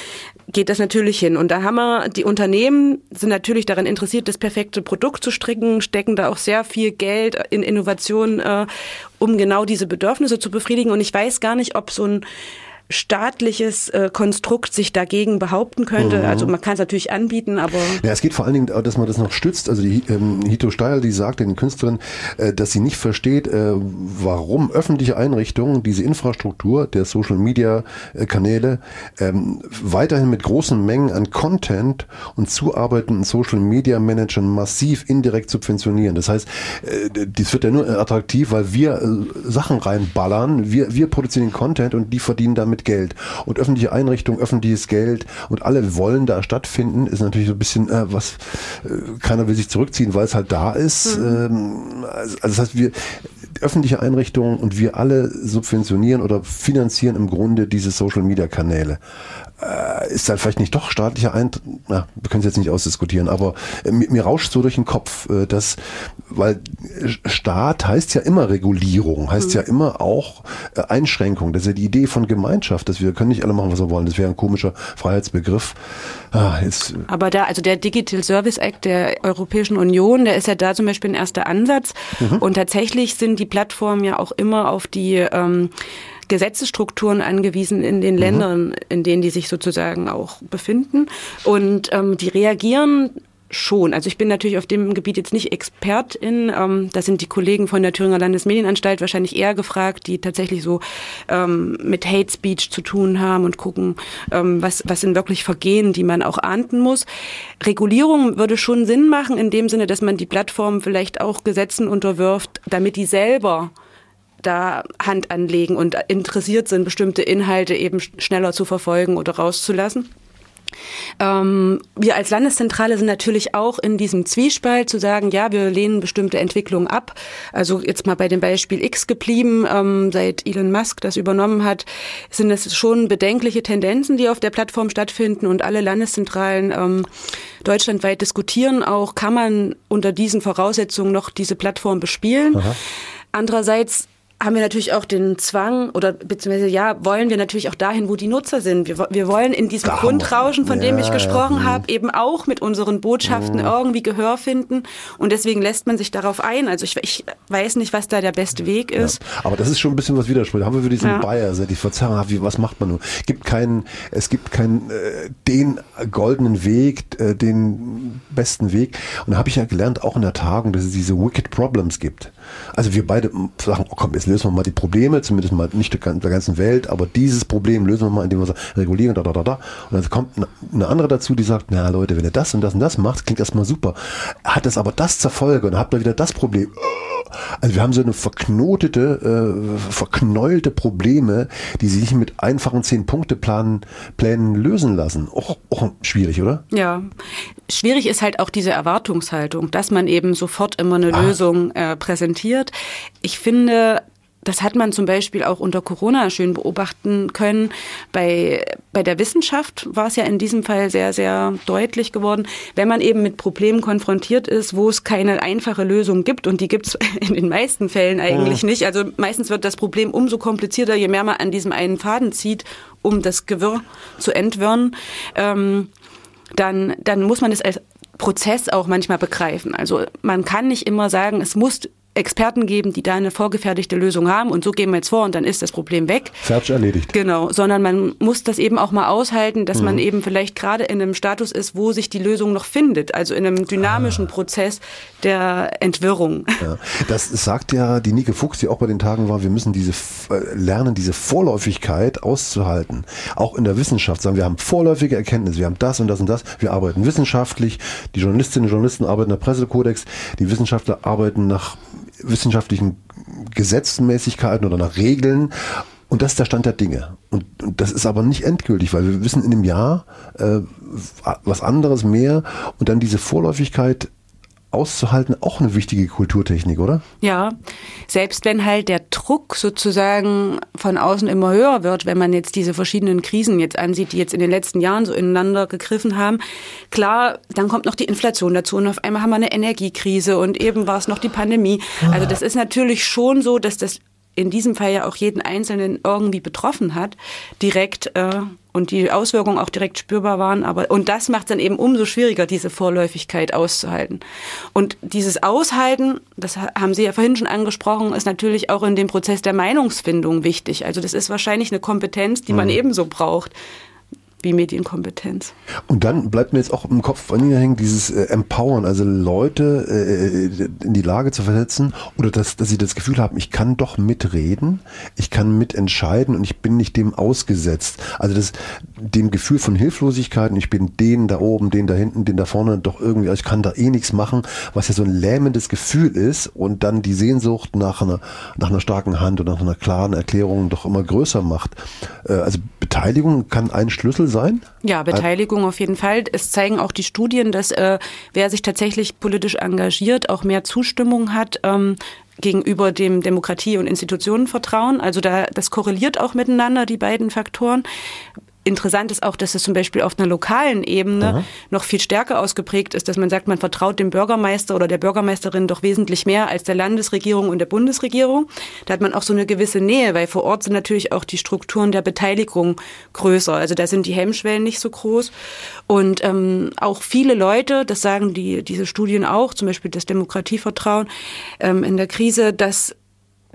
[SPEAKER 2] geht das natürlich hin. Und da haben wir, die Unternehmen sind natürlich daran interessiert, das perfekte Produkt zu stricken, stecken da auch sehr viel Geld in Innovation, äh, um genau diese Bedürfnisse zu befriedigen. Und ich weiß gar nicht, ob so ein staatliches äh, Konstrukt sich dagegen behaupten könnte. Mhm. Also man kann es natürlich anbieten, aber...
[SPEAKER 1] Ja, es geht vor allen Dingen, dass man das noch stützt. Also die ähm, Hito Steil, die sagt den Künstlern, äh, dass sie nicht versteht, äh, warum öffentliche Einrichtungen diese Infrastruktur der Social-Media-Kanäle ähm, weiterhin mit großen Mengen an Content und zuarbeitenden Social-Media-Managern massiv indirekt subventionieren. Das heißt, äh, das wird ja nur attraktiv, weil wir äh, Sachen reinballern, wir, wir produzieren den Content und die verdienen damit mit Geld. Und öffentliche Einrichtungen, öffentliches Geld und alle wollen da stattfinden, ist natürlich so ein bisschen äh, was, äh, keiner will sich zurückziehen, weil es halt da ist. Mhm. Ähm, also, also das heißt, wir, öffentliche Einrichtungen und wir alle subventionieren oder finanzieren im Grunde diese Social Media Kanäle äh, ist da vielleicht nicht doch staatlicher Eintritt, na, wir können es jetzt nicht ausdiskutieren, aber äh, mir, mir, rauscht so durch den Kopf, äh, dass, weil Staat heißt ja immer Regulierung, heißt mhm. ja immer auch äh, Einschränkung. Das ist ja die Idee von Gemeinschaft, dass wir können nicht alle machen, was wir wollen. Das wäre ein komischer Freiheitsbegriff.
[SPEAKER 2] Ah, jetzt, aber da, also der Digital Service Act der Europäischen Union, der ist ja da zum Beispiel ein erster Ansatz. Mhm. Und tatsächlich sind die Plattformen ja auch immer auf die ähm, Gesetzesstrukturen angewiesen in den mhm. Ländern, in denen die sich sozusagen auch befinden. Und ähm, die reagieren schon. Also ich bin natürlich auf dem Gebiet jetzt nicht Expertin. Ähm, da sind die Kollegen von der Thüringer Landesmedienanstalt wahrscheinlich eher gefragt, die tatsächlich so ähm, mit Hate Speech zu tun haben und gucken, ähm, was, was sind wirklich Vergehen, die man auch ahnden muss. Regulierung würde schon Sinn machen, in dem Sinne, dass man die Plattform vielleicht auch Gesetzen unterwirft, damit die selber da Hand anlegen und interessiert sind, bestimmte Inhalte eben schneller zu verfolgen oder rauszulassen. Ähm, wir als Landeszentrale sind natürlich auch in diesem Zwiespalt zu sagen, ja, wir lehnen bestimmte Entwicklungen ab. Also jetzt mal bei dem Beispiel X geblieben, ähm, seit Elon Musk das übernommen hat, sind es schon bedenkliche Tendenzen, die auf der Plattform stattfinden und alle Landeszentralen ähm, deutschlandweit diskutieren auch, kann man unter diesen Voraussetzungen noch diese Plattform bespielen. Aha. Andererseits haben wir natürlich auch den Zwang oder beziehungsweise ja, wollen wir natürlich auch dahin, wo die Nutzer sind. Wir, wir wollen in diesem Darum. Grundrauschen, von dem ich gesprochen ja, mhm. habe, eben auch mit unseren Botschaften ja. Mhm. irgendwie Gehör finden. Und deswegen lässt man sich darauf ein. Also ich, ich weiß nicht, was da der beste Weg ist.
[SPEAKER 1] Ja. Aber das ist schon ein bisschen was Widerspricht. Haben wir für diesen ja. Bias, die Verzerrung, was macht man nun? Gibt keinen, es gibt keinen äh, den goldenen Weg, äh, den besten Weg. Und da habe ich ja gelernt, auch in der Tagung, dass es diese Wicked Problems gibt. Also wir beide sagen, oh komm, jetzt lösen wir mal die Probleme, zumindest mal nicht der ganzen Welt, aber dieses Problem lösen wir mal, indem wir sagen, regulieren, da, da, da, da. Und dann kommt eine andere dazu, die sagt, na Leute, wenn ihr das und das und das macht, klingt erstmal super. Hat das aber das zur Folge und habt ihr wieder das Problem. Also wir haben so eine verknotete, äh, verknäulte Probleme, die sich mit einfachen Zehn-Punkte-Plänen Plänen lösen lassen. Auch, auch schwierig, oder?
[SPEAKER 2] Ja. Schwierig ist halt auch diese Erwartungshaltung, dass man eben sofort immer eine ah. Lösung äh, präsentiert. Ich finde, das hat man zum Beispiel auch unter Corona schön beobachten können. Bei, bei der Wissenschaft war es ja in diesem Fall sehr, sehr deutlich geworden, wenn man eben mit Problemen konfrontiert ist, wo es keine einfache Lösung gibt und die gibt es <laughs> in den meisten Fällen eigentlich ja. nicht. Also meistens wird das Problem umso komplizierter, je mehr man an diesem einen Faden zieht, um das Gewirr zu entwirren. Ähm, dann, dann muss man es als Prozess auch manchmal begreifen. Also man kann nicht immer sagen, es muss Experten geben, die da eine vorgefertigte Lösung haben und so gehen wir jetzt vor und dann ist das Problem weg.
[SPEAKER 1] Fertig erledigt.
[SPEAKER 2] Genau, sondern man muss das eben auch mal aushalten, dass mhm. man eben vielleicht gerade in einem Status ist, wo sich die Lösung noch findet, also in einem dynamischen ah. Prozess der Entwirrung.
[SPEAKER 1] Ja, das sagt ja die Nike Fuchs, die auch bei den Tagen war, wir müssen diese äh, lernen, diese Vorläufigkeit auszuhalten. Auch in der Wissenschaft sagen wir haben vorläufige Erkenntnisse, wir haben das und das und das, wir arbeiten wissenschaftlich, die Journalistinnen und Journalisten arbeiten nach Pressekodex, die Wissenschaftler arbeiten nach wissenschaftlichen Gesetzmäßigkeiten oder nach Regeln Und das ist der Stand der Dinge. Und, und das ist aber nicht endgültig, weil wir wissen in einem Jahr äh, was anderes mehr und dann diese Vorläufigkeit auszuhalten, auch eine wichtige Kulturtechnik, oder?
[SPEAKER 2] Ja, selbst wenn halt der Druck sozusagen von außen immer höher wird, wenn man jetzt diese verschiedenen Krisen jetzt ansieht, die jetzt in den letzten Jahren so ineinander gegriffen haben, klar, dann kommt noch die Inflation dazu und auf einmal haben wir eine Energiekrise und eben war es noch die Pandemie. Also das ist natürlich schon so, dass das in diesem Fall ja auch jeden Einzelnen irgendwie betroffen hat, direkt äh, und die Auswirkungen auch direkt spürbar waren. Aber und das macht dann eben umso schwieriger, diese Vorläufigkeit auszuhalten. Und dieses Aushalten, das haben Sie ja vorhin schon angesprochen, ist natürlich auch in dem Prozess der Meinungsfindung wichtig. Also das ist wahrscheinlich eine Kompetenz, die man mhm. ebenso braucht wie Medienkompetenz.
[SPEAKER 1] Und dann bleibt mir jetzt auch im Kopf von Ihnen hängen, dieses äh, Empowern, also Leute äh, in die Lage zu versetzen oder dass, dass sie das Gefühl haben, ich kann doch mitreden, ich kann mitentscheiden und ich bin nicht dem ausgesetzt. Also das, dem Gefühl von Hilflosigkeit und ich bin den da oben, den da hinten, den da vorne doch irgendwie, ich kann da eh nichts machen, was ja so ein lähmendes Gefühl ist und dann die Sehnsucht nach einer, nach einer starken Hand und nach einer klaren Erklärung doch immer größer macht. Äh, also Beteiligung kann ein Schlüssel sein?
[SPEAKER 2] Ja, Beteiligung auf jeden Fall. Es zeigen auch die Studien, dass äh, wer sich tatsächlich politisch engagiert, auch mehr Zustimmung hat. Ähm, gegenüber dem Demokratie- und Institutionenvertrauen. Also da, das korreliert auch miteinander, die beiden Faktoren. Interessant ist auch, dass es zum Beispiel auf einer lokalen Ebene Aha. noch viel stärker ausgeprägt ist, dass man sagt, man vertraut dem Bürgermeister oder der Bürgermeisterin doch wesentlich mehr als der Landesregierung und der Bundesregierung. Da hat man auch so eine gewisse Nähe, weil vor Ort sind natürlich auch die Strukturen der Beteiligung größer. Also da sind die Hemmschwellen nicht so groß. Und ähm, auch viele Leute, das sagen die, diese Studien auch, zum Beispiel das Demokratievertrauen ähm, in der Krise, dass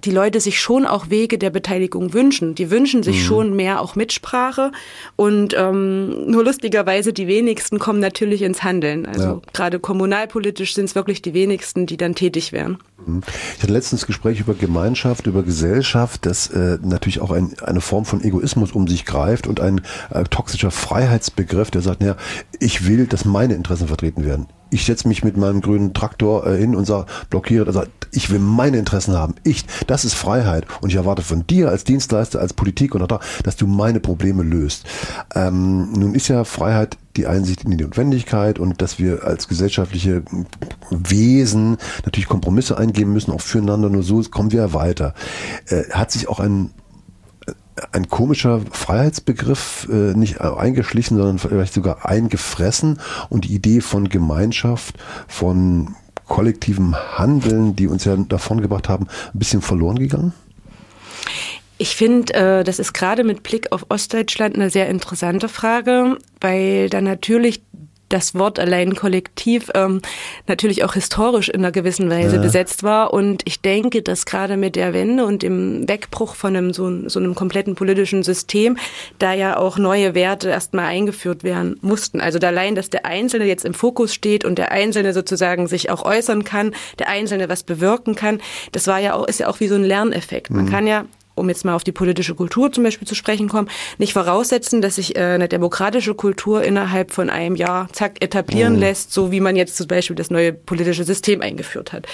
[SPEAKER 2] die Leute sich schon auch Wege der Beteiligung wünschen. Die wünschen sich mhm. schon mehr auch Mitsprache und ähm, nur lustigerweise die wenigsten kommen natürlich ins Handeln. Also ja. gerade kommunalpolitisch sind es wirklich die wenigsten, die dann tätig werden.
[SPEAKER 1] Mhm. Ich hatte letztens Gespräch über Gemeinschaft, über Gesellschaft, das äh, natürlich auch ein, eine Form von Egoismus um sich greift und ein äh, toxischer Freiheitsbegriff, der sagt, naja, ich will, dass meine Interessen vertreten werden ich setze mich mit meinem grünen Traktor äh, hin und sage, blockiere, also ich will meine Interessen haben. Ich, das ist Freiheit. Und ich erwarte von dir als Dienstleister, als Politik und da, dass du meine Probleme löst. Ähm, nun ist ja Freiheit die Einsicht in die Notwendigkeit und dass wir als gesellschaftliche Wesen natürlich Kompromisse eingehen müssen, auch füreinander, nur so kommen wir weiter. Äh, hat sich auch ein ein komischer Freiheitsbegriff äh, nicht eingeschlichen, sondern vielleicht sogar eingefressen und die Idee von Gemeinschaft, von kollektivem Handeln, die uns ja davon gebracht haben, ein bisschen verloren gegangen?
[SPEAKER 2] Ich finde, äh, das ist gerade mit Blick auf Ostdeutschland eine sehr interessante Frage, weil da natürlich das Wort allein kollektiv ähm, natürlich auch historisch in einer gewissen Weise ja. besetzt war. Und ich denke, dass gerade mit der Wende und dem Wegbruch von einem so, so einem kompletten politischen System da ja auch neue Werte erstmal eingeführt werden mussten. Also allein, dass der Einzelne jetzt im Fokus steht und der Einzelne sozusagen sich auch äußern kann, der Einzelne was bewirken kann, das war ja auch, ist ja auch wie so ein Lerneffekt. Man mhm. kann ja um jetzt mal auf die politische Kultur zum Beispiel zu sprechen kommen, nicht voraussetzen, dass sich äh, eine demokratische Kultur innerhalb von einem Jahr zack etablieren mhm. lässt, so wie man jetzt zum Beispiel das neue politische System eingeführt hat.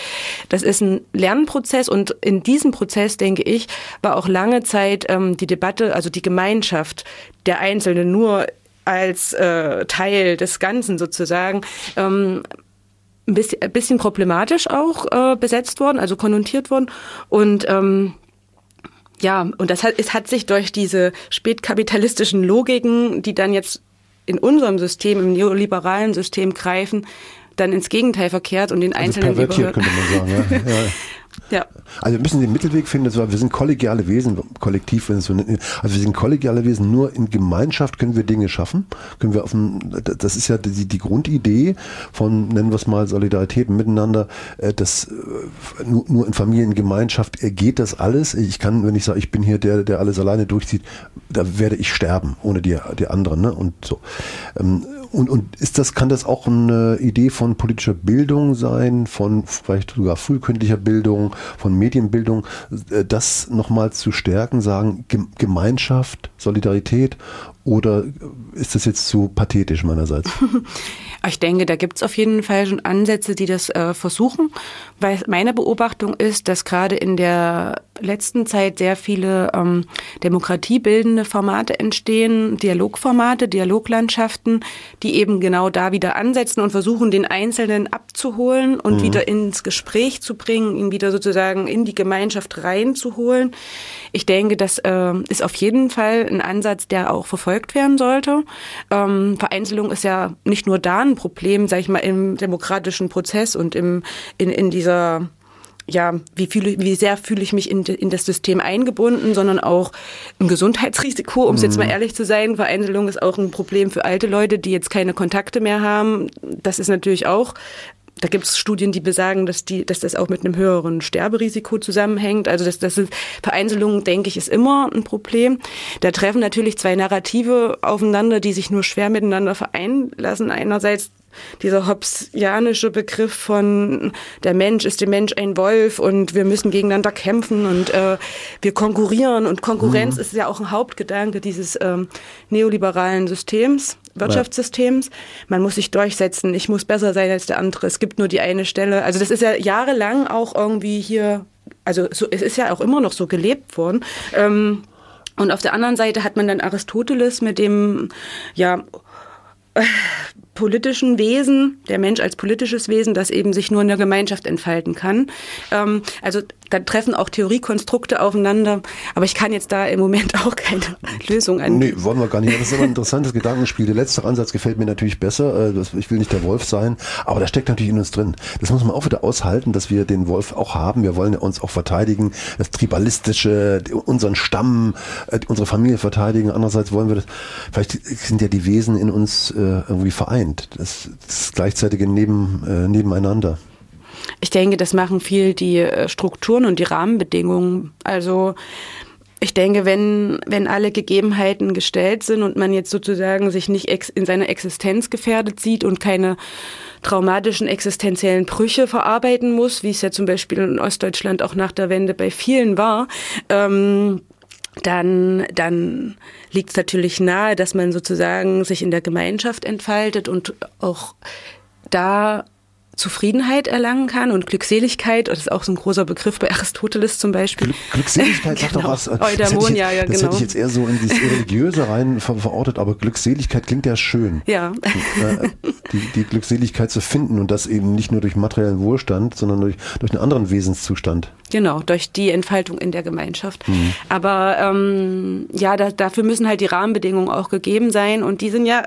[SPEAKER 2] Das ist ein Lernprozess und in diesem Prozess, denke ich, war auch lange Zeit ähm, die Debatte, also die Gemeinschaft der Einzelne nur als äh, Teil des Ganzen sozusagen ähm, ein bisschen, ein bisschen problematisch auch äh, besetzt worden, also konnotiert worden und ähm, ja, und das hat, es hat sich durch diese spätkapitalistischen Logiken, die dann jetzt in unserem System, im neoliberalen System greifen, dann ins Gegenteil verkehrt und den also Einzelnen
[SPEAKER 1] pervertiert, könnte man sagen. Ja. <laughs> ja. Ja. Also wir müssen den Mittelweg finden. Wir sind kollegiale Wesen, kollektiv, wenn es so nennt. Also wir sind kollegiale Wesen. Nur in Gemeinschaft können wir Dinge schaffen. Können wir auf dem, das ist ja die, die Grundidee von, nennen wir es mal, Solidarität miteinander. Äh, das äh, nur, nur in Familiengemeinschaft geht das alles. Ich kann, wenn ich sage, ich bin hier der, der alles alleine durchzieht, da werde ich sterben ohne die, die anderen. Ne? Und so. Ähm, und, und ist das, kann das auch eine Idee von politischer Bildung sein, von vielleicht sogar frühkindlicher Bildung, von Medienbildung, äh, das nochmal zu stärken, sagen Gemeinschaft, Solidarität oder ist das jetzt zu pathetisch meinerseits? <laughs>
[SPEAKER 2] Ich denke, da gibt es auf jeden Fall schon Ansätze, die das äh, versuchen, weil meine Beobachtung ist, dass gerade in der letzten Zeit sehr viele ähm, demokratiebildende Formate entstehen, Dialogformate, Dialoglandschaften, die eben genau da wieder ansetzen und versuchen, den Einzelnen abzuholen und mhm. wieder ins Gespräch zu bringen, ihn wieder sozusagen in die Gemeinschaft reinzuholen. Ich denke, das äh, ist auf jeden Fall ein Ansatz, der auch verfolgt werden sollte. Ähm, Vereinzelung ist ja nicht nur da ein Problem, sage ich mal, im demokratischen Prozess und im, in, in dieser ja, wie, fühle, wie sehr fühle ich mich in, in das System eingebunden, sondern auch ein Gesundheitsrisiko, um es jetzt mal mhm. ehrlich zu sein. Vereinzelung ist auch ein Problem für alte Leute, die jetzt keine Kontakte mehr haben. Das ist natürlich auch da gibt es Studien, die besagen, dass, die, dass das auch mit einem höheren Sterberisiko zusammenhängt. Also das, das ist, Vereinzelung, denke ich, ist immer ein Problem. Da treffen natürlich zwei Narrative aufeinander, die sich nur schwer miteinander vereinen lassen. Einerseits dieser Hobbesianische Begriff von der Mensch ist dem Mensch ein Wolf und wir müssen gegeneinander kämpfen und äh, wir konkurrieren und Konkurrenz mhm. ist ja auch ein Hauptgedanke dieses ähm, neoliberalen Systems, Wirtschaftssystems. Man muss sich durchsetzen, ich muss besser sein als der andere, es gibt nur die eine Stelle. Also das ist ja jahrelang auch irgendwie hier, also so, es ist ja auch immer noch so gelebt worden. Ähm, und auf der anderen Seite hat man dann Aristoteles mit dem, ja, politischen Wesen, der Mensch als politisches Wesen, das eben sich nur in der Gemeinschaft entfalten kann. Ähm, also da treffen auch Theoriekonstrukte aufeinander, aber ich kann jetzt da im Moment auch keine Lösung an.
[SPEAKER 1] Nee, wollen wir gar nicht. Das ist aber ein interessantes Gedankenspiel. Der letzte Ansatz gefällt mir natürlich besser. Äh, ich will nicht der Wolf sein, aber da steckt natürlich in uns drin. Das muss man auch wieder aushalten, dass wir den Wolf auch haben. Wir wollen uns auch verteidigen, das Tribalistische, unseren Stamm, äh, unsere Familie verteidigen. Andererseits wollen wir das, vielleicht sind ja die Wesen in uns äh, irgendwie vereint. Das, das gleichzeitige neben, äh, nebeneinander.
[SPEAKER 2] Ich denke, das machen viel die äh, Strukturen und die Rahmenbedingungen. Also ich denke, wenn, wenn alle Gegebenheiten gestellt sind und man jetzt sozusagen sich nicht in seiner Existenz gefährdet sieht und keine traumatischen existenziellen Brüche verarbeiten muss, wie es ja zum Beispiel in Ostdeutschland auch nach der Wende bei vielen war, ähm, dann, dann liegt es natürlich nahe, dass man sozusagen sich in der Gemeinschaft entfaltet und auch da Zufriedenheit erlangen kann und Glückseligkeit, das ist auch so ein großer Begriff bei Aristoteles zum Beispiel.
[SPEAKER 1] Glück, Glückseligkeit <laughs> sagt genau. doch was.
[SPEAKER 2] Eudaimonia, ja,
[SPEAKER 1] genau. Das hätte ich jetzt eher so in dieses Religiöse rein ver verortet, aber Glückseligkeit klingt ja schön.
[SPEAKER 2] Ja.
[SPEAKER 1] Äh, die, die Glückseligkeit zu finden und das eben nicht nur durch materiellen Wohlstand, sondern durch, durch einen anderen Wesenszustand.
[SPEAKER 2] Genau, durch die Entfaltung in der Gemeinschaft. Mhm. Aber ähm, ja, da, dafür müssen halt die Rahmenbedingungen auch gegeben sein und die sind ja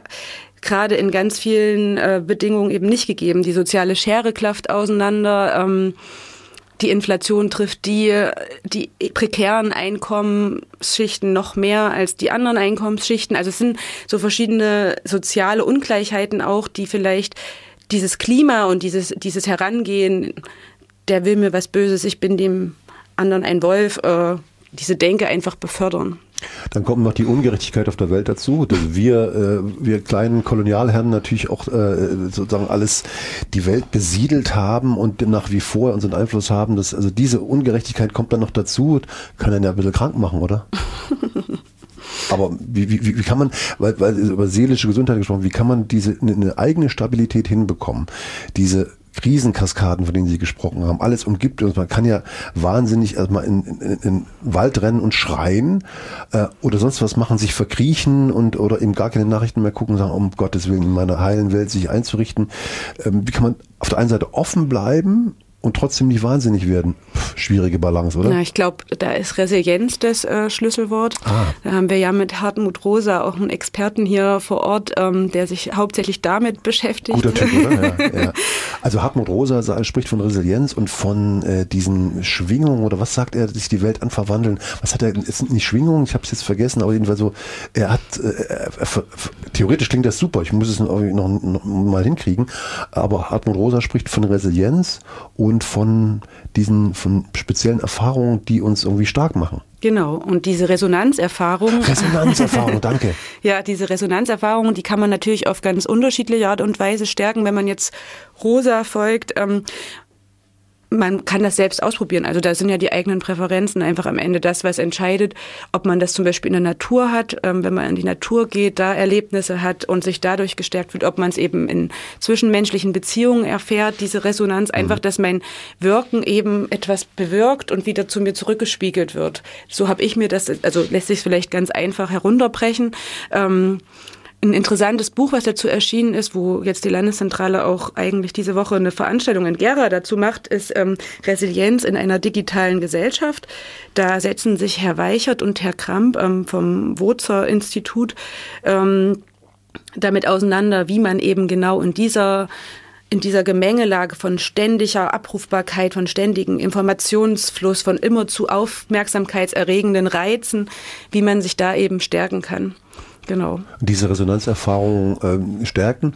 [SPEAKER 2] gerade in ganz vielen äh, Bedingungen eben nicht gegeben. Die soziale Schere klafft auseinander. Ähm, die Inflation trifft die, die prekären Einkommensschichten noch mehr als die anderen Einkommensschichten. Also es sind so verschiedene soziale Ungleichheiten auch, die vielleicht dieses Klima und dieses, dieses Herangehen, der will mir was Böses, ich bin dem anderen ein Wolf, äh, diese Denke einfach befördern.
[SPEAKER 1] Dann kommt noch die Ungerechtigkeit auf der Welt dazu, dass wir, äh, wir kleinen Kolonialherren natürlich auch äh, sozusagen alles die Welt besiedelt haben und nach wie vor unseren Einfluss haben. Dass, also diese Ungerechtigkeit kommt dann noch dazu, kann einen ja ein bisschen krank machen, oder? <laughs> Aber wie, wie, wie kann man, weil, weil über seelische Gesundheit gesprochen, wie kann man diese eine eigene Stabilität hinbekommen? Diese Krisenkaskaden, von denen Sie gesprochen haben, alles umgibt uns. Man kann ja wahnsinnig erstmal in, in, in Wald rennen und schreien äh, oder sonst was machen, sich verkriechen und oder eben gar keine Nachrichten mehr gucken sagen, um Gottes Willen in meiner heilen Welt sich einzurichten. Ähm, wie kann man auf der einen Seite offen bleiben und trotzdem nicht wahnsinnig werden. Pff, schwierige Balance, oder?
[SPEAKER 2] Na, ich glaube, da ist Resilienz das äh, Schlüsselwort. Ah. Da haben wir ja mit Hartmut Rosa auch einen Experten hier vor Ort, ähm, der sich hauptsächlich damit beschäftigt.
[SPEAKER 1] Guter Typ, oder? Ja, <laughs> ja. Also Hartmut Rosa spricht von Resilienz und von äh, diesen Schwingungen oder was sagt er, sich die Welt anverwandeln. Was hat er? Es sind nicht Schwingungen, ich habe es jetzt vergessen, aber jedenfalls so. Er hat äh, theoretisch klingt das super. Ich muss es noch, noch, noch mal hinkriegen. Aber Hartmut Rosa spricht von Resilienz und und von diesen von speziellen Erfahrungen, die uns irgendwie stark machen.
[SPEAKER 2] Genau, und diese Resonanzerfahrung.
[SPEAKER 1] Resonanzerfahrung, <laughs> danke.
[SPEAKER 2] ja, diese Resonanzerfahrung, die kann man natürlich auf ganz unterschiedliche Art und Weise stärken, wenn man jetzt Rosa folgt. Ähm, man kann das selbst ausprobieren. Also da sind ja die eigenen Präferenzen einfach am Ende das, was entscheidet, ob man das zum Beispiel in der Natur hat, ähm, wenn man in die Natur geht, da Erlebnisse hat und sich dadurch gestärkt wird, ob man es eben in zwischenmenschlichen Beziehungen erfährt, diese Resonanz, mhm. einfach, dass mein Wirken eben etwas bewirkt und wieder zu mir zurückgespiegelt wird. So habe ich mir das, also lässt sich vielleicht ganz einfach herunterbrechen. Ähm, ein interessantes Buch, was dazu erschienen ist, wo jetzt die Landeszentrale auch eigentlich diese Woche eine Veranstaltung in Gera dazu macht, ist ähm, Resilienz in einer digitalen Gesellschaft. Da setzen sich Herr Weichert und Herr Kramp ähm, vom Wozer Institut ähm, damit auseinander, wie man eben genau in dieser in dieser Gemengelage von ständiger Abrufbarkeit, von ständigen Informationsfluss, von immerzu aufmerksamkeitserregenden Reizen, wie man sich da eben stärken kann. Genau.
[SPEAKER 1] Diese Resonanzerfahrung ähm, stärken.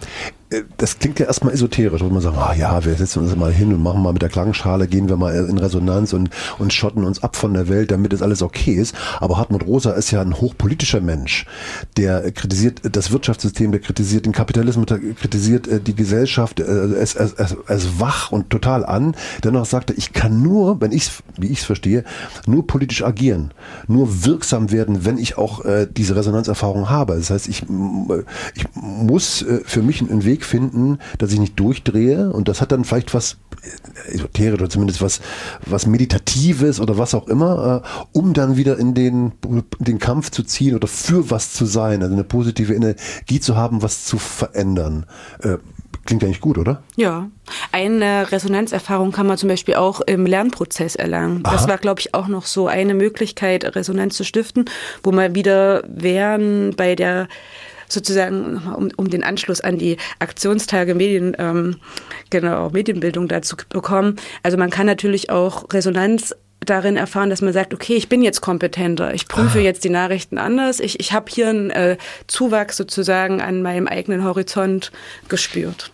[SPEAKER 1] Äh, das klingt ja erstmal esoterisch, wo man sagt, ah ja, wir setzen uns mal hin und machen mal mit der Klangschale, gehen wir mal in Resonanz und, und schotten uns ab von der Welt, damit es alles okay ist. Aber Hartmut Rosa ist ja ein hochpolitischer Mensch, der kritisiert das Wirtschaftssystem, der kritisiert den Kapitalismus, der kritisiert äh, die Gesellschaft, äh, es, es wach und total an. Dennoch sagt er, ich kann nur, wenn ich wie ich es verstehe, nur politisch agieren, nur wirksam werden, wenn ich auch äh, diese Resonanzerfahrung habe. Das heißt, ich, ich muss äh, für mich einen Weg Weg finden, dass ich nicht durchdrehe und das hat dann vielleicht was esoterisch oder zumindest was, was Meditatives oder was auch immer, äh, um dann wieder in den, den Kampf zu ziehen oder für was zu sein, also eine positive Energie zu haben, was zu verändern. Äh, Klingt eigentlich gut, oder?
[SPEAKER 2] Ja. Eine Resonanzerfahrung kann man zum Beispiel auch im Lernprozess erlangen. Aha. Das war, glaube ich, auch noch so eine Möglichkeit, Resonanz zu stiften, wo man wieder wären bei der sozusagen um, um den Anschluss an die Aktionstage Medien, ähm, genau, Medienbildung dazu bekommen. Also man kann natürlich auch Resonanz darin erfahren, dass man sagt, okay, ich bin jetzt kompetenter, ich prüfe ah. jetzt die Nachrichten anders, ich, ich habe hier einen äh, Zuwachs sozusagen an meinem eigenen Horizont gespürt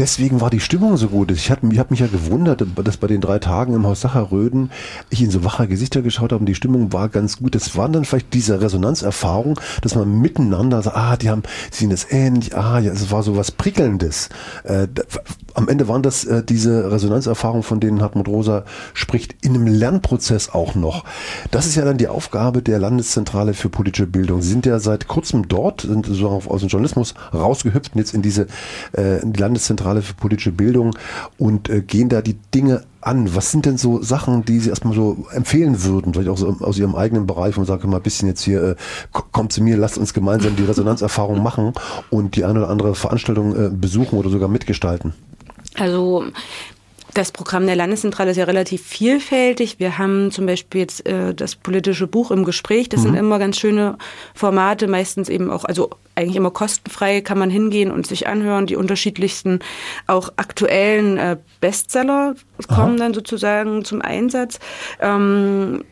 [SPEAKER 1] deswegen war die Stimmung so gut. Ich habe hab mich ja gewundert, dass bei den drei Tagen im Haus Sacherröden ich in so wache Gesichter geschaut habe und die Stimmung war ganz gut. Das waren dann vielleicht diese Resonanzerfahrung, dass man miteinander sagt, ah, die haben, sehen es ähnlich, ah, ja, es war so was Prickelndes. Äh, am Ende waren das äh, diese Resonanzerfahrungen, von denen Hartmut Rosa spricht, in einem Lernprozess auch noch. Das ist ja dann die Aufgabe der Landeszentrale für politische Bildung. Sie sind ja seit kurzem dort, sind so aus dem Journalismus rausgehüpft und jetzt in diese äh, in die Landeszentrale Zentrale für politische Bildung und äh, gehen da die Dinge an. Was sind denn so Sachen, die Sie erstmal so empfehlen würden, vielleicht auch so aus Ihrem eigenen Bereich, man sagt, mal ein bisschen jetzt hier, äh, kommt zu mir, lasst uns gemeinsam die Resonanzerfahrung machen und die eine oder andere Veranstaltung äh, besuchen oder sogar mitgestalten?
[SPEAKER 2] Also das Programm der Landeszentrale ist ja relativ vielfältig. Wir haben zum Beispiel jetzt äh, das politische Buch im Gespräch. Das mhm. sind immer ganz schöne Formate, meistens eben auch, also eigentlich immer kostenfrei, kann man hingehen und sich anhören. Die unterschiedlichsten, auch aktuellen äh, Bestseller kommen Aha. dann sozusagen zum Einsatz. Ähm,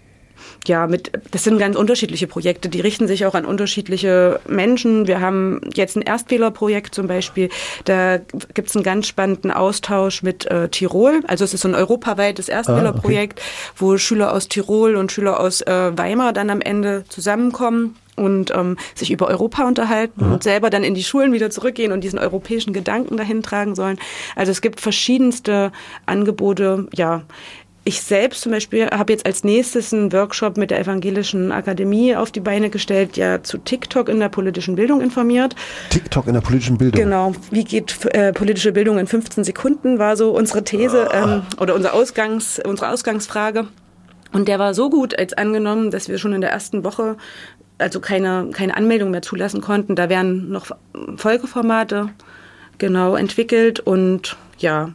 [SPEAKER 2] ja, mit, das sind ganz unterschiedliche Projekte, die richten sich auch an unterschiedliche Menschen. Wir haben jetzt ein Erstwählerprojekt zum Beispiel, da gibt es einen ganz spannenden Austausch mit äh, Tirol. Also es ist so ein europaweites Erstwählerprojekt, ah, okay. wo Schüler aus Tirol und Schüler aus äh, Weimar dann am Ende zusammenkommen und ähm, sich über Europa unterhalten mhm. und selber dann in die Schulen wieder zurückgehen und diesen europäischen Gedanken dahin tragen sollen. Also es gibt verschiedenste Angebote, ja, ich selbst zum Beispiel habe jetzt als nächstes einen Workshop mit der Evangelischen Akademie auf die Beine gestellt, ja zu TikTok in der politischen Bildung informiert.
[SPEAKER 1] TikTok in der politischen Bildung?
[SPEAKER 2] Genau. Wie geht äh, politische Bildung in 15 Sekunden, war so unsere These ah. ähm, oder unser Ausgangs, unsere Ausgangsfrage. Und der war so gut als angenommen, dass wir schon in der ersten Woche also keine, keine Anmeldung mehr zulassen konnten. Da werden noch Folgeformate genau entwickelt und ja,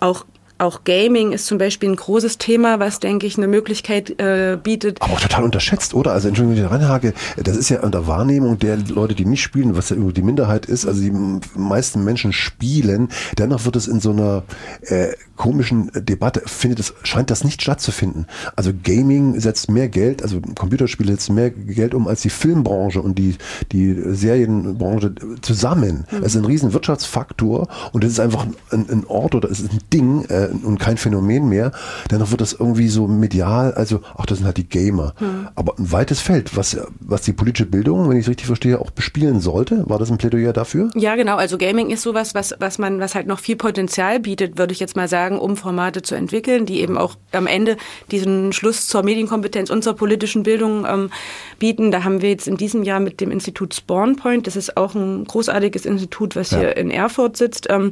[SPEAKER 2] auch auch Gaming ist zum Beispiel ein großes Thema, was, denke ich, eine Möglichkeit äh, bietet.
[SPEAKER 1] Aber auch total unterschätzt, oder? Also Entschuldigung, wenn ich reinhake, das ist ja unter Wahrnehmung der Leute, die nicht spielen, was ja die Minderheit ist, also die meisten Menschen spielen, dennoch wird es in so einer äh, komischen Debatte, findet es, scheint das nicht stattzufinden. Also Gaming setzt mehr Geld, also Computerspiele setzen mehr Geld um als die Filmbranche und die, die Serienbranche zusammen. Mhm. Es ist ein riesen Wirtschaftsfaktor und es ist einfach ein, ein Ort oder es ist ein Ding, äh, und kein Phänomen mehr, dennoch wird das irgendwie so medial, also ach, das sind halt die Gamer. Hm. Aber ein weites Feld, was, was die politische Bildung, wenn ich es richtig verstehe, auch bespielen sollte. War das ein Plädoyer dafür?
[SPEAKER 2] Ja, genau. Also Gaming ist sowas, was, was man, was halt noch viel Potenzial bietet, würde ich jetzt mal sagen, um Formate zu entwickeln, die eben auch am Ende diesen Schluss zur Medienkompetenz und zur politischen Bildung ähm, bieten. Da haben wir jetzt in diesem Jahr mit dem Institut Spawnpoint, das ist auch ein großartiges Institut, was ja. hier in Erfurt sitzt, ähm,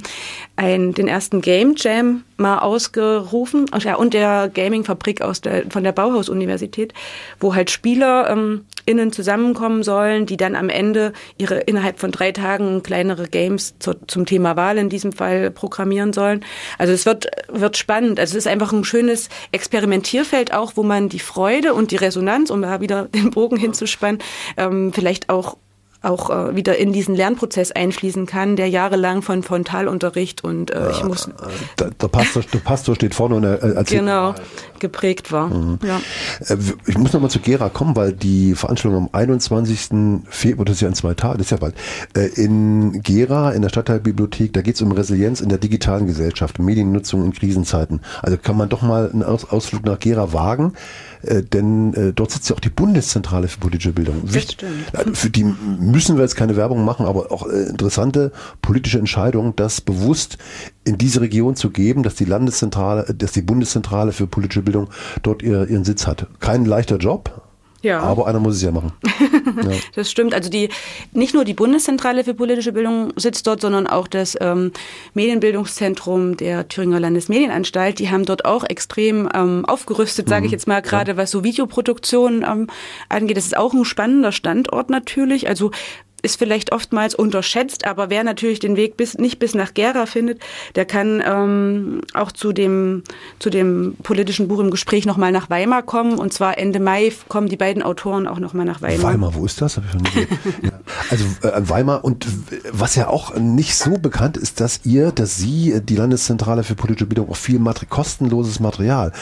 [SPEAKER 2] ein, den ersten Game Jam mal ausgerufen. Ja, und der Gaming-Fabrik aus der, von der Bauhaus-Universität, wo halt Spieler ähm, innen zusammenkommen sollen, die dann am Ende ihre innerhalb von drei Tagen kleinere Games zu, zum Thema Wahl in diesem Fall programmieren sollen. Also es wird, wird spannend. Also es ist einfach ein schönes Experimentierfeld auch, wo man die Freude und die Resonanz, um da wieder den Bogen hinzuspannen, ähm, vielleicht auch auch äh, wieder in diesen Lernprozess einfließen kann, der jahrelang von Frontalunterricht und äh, ich muss.
[SPEAKER 1] Der, der, Pastor, der Pastor steht vorne und er erzählt.
[SPEAKER 2] Genau, geprägt war. Mhm. Ja.
[SPEAKER 1] Äh, ich muss nochmal zu Gera kommen, weil die Veranstaltung am 21. Februar, das ist ja in zwei Tagen, das ist ja bald, äh, in Gera, in der Stadtteilbibliothek, da geht es um Resilienz in der digitalen Gesellschaft, Mediennutzung in Krisenzeiten. Also kann man doch mal einen Ausflug nach Gera wagen. Äh, denn äh, dort sitzt ja auch die Bundeszentrale für politische Bildung.
[SPEAKER 2] Wicht.
[SPEAKER 1] Für die müssen wir jetzt keine Werbung machen, aber auch äh, interessante politische Entscheidung, das bewusst in diese Region zu geben, dass die Landeszentrale, dass die Bundeszentrale für politische Bildung dort ihr, ihren Sitz hat. Kein leichter Job, ja. Aber einer muss es ja machen. <laughs>
[SPEAKER 2] ja. Das stimmt. Also die nicht nur die Bundeszentrale für politische Bildung sitzt dort, sondern auch das ähm, Medienbildungszentrum der Thüringer Landesmedienanstalt. Die haben dort auch extrem ähm, aufgerüstet, sage mhm. ich jetzt mal, gerade ja. was so Videoproduktion ähm, angeht. Das ist auch ein spannender Standort natürlich. Also ist vielleicht oftmals unterschätzt, aber wer natürlich den Weg bis, nicht bis nach Gera findet, der kann ähm, auch zu dem, zu dem politischen Buch im Gespräch nochmal nach Weimar kommen. Und zwar Ende Mai kommen die beiden Autoren auch nochmal nach Weimar.
[SPEAKER 1] Weimar, wo ist das? Hab ich schon <laughs> ja. Also äh, Weimar und was ja auch nicht so bekannt ist, dass ihr, dass Sie, die Landeszentrale für politische Bildung, auch viel Mater kostenloses Material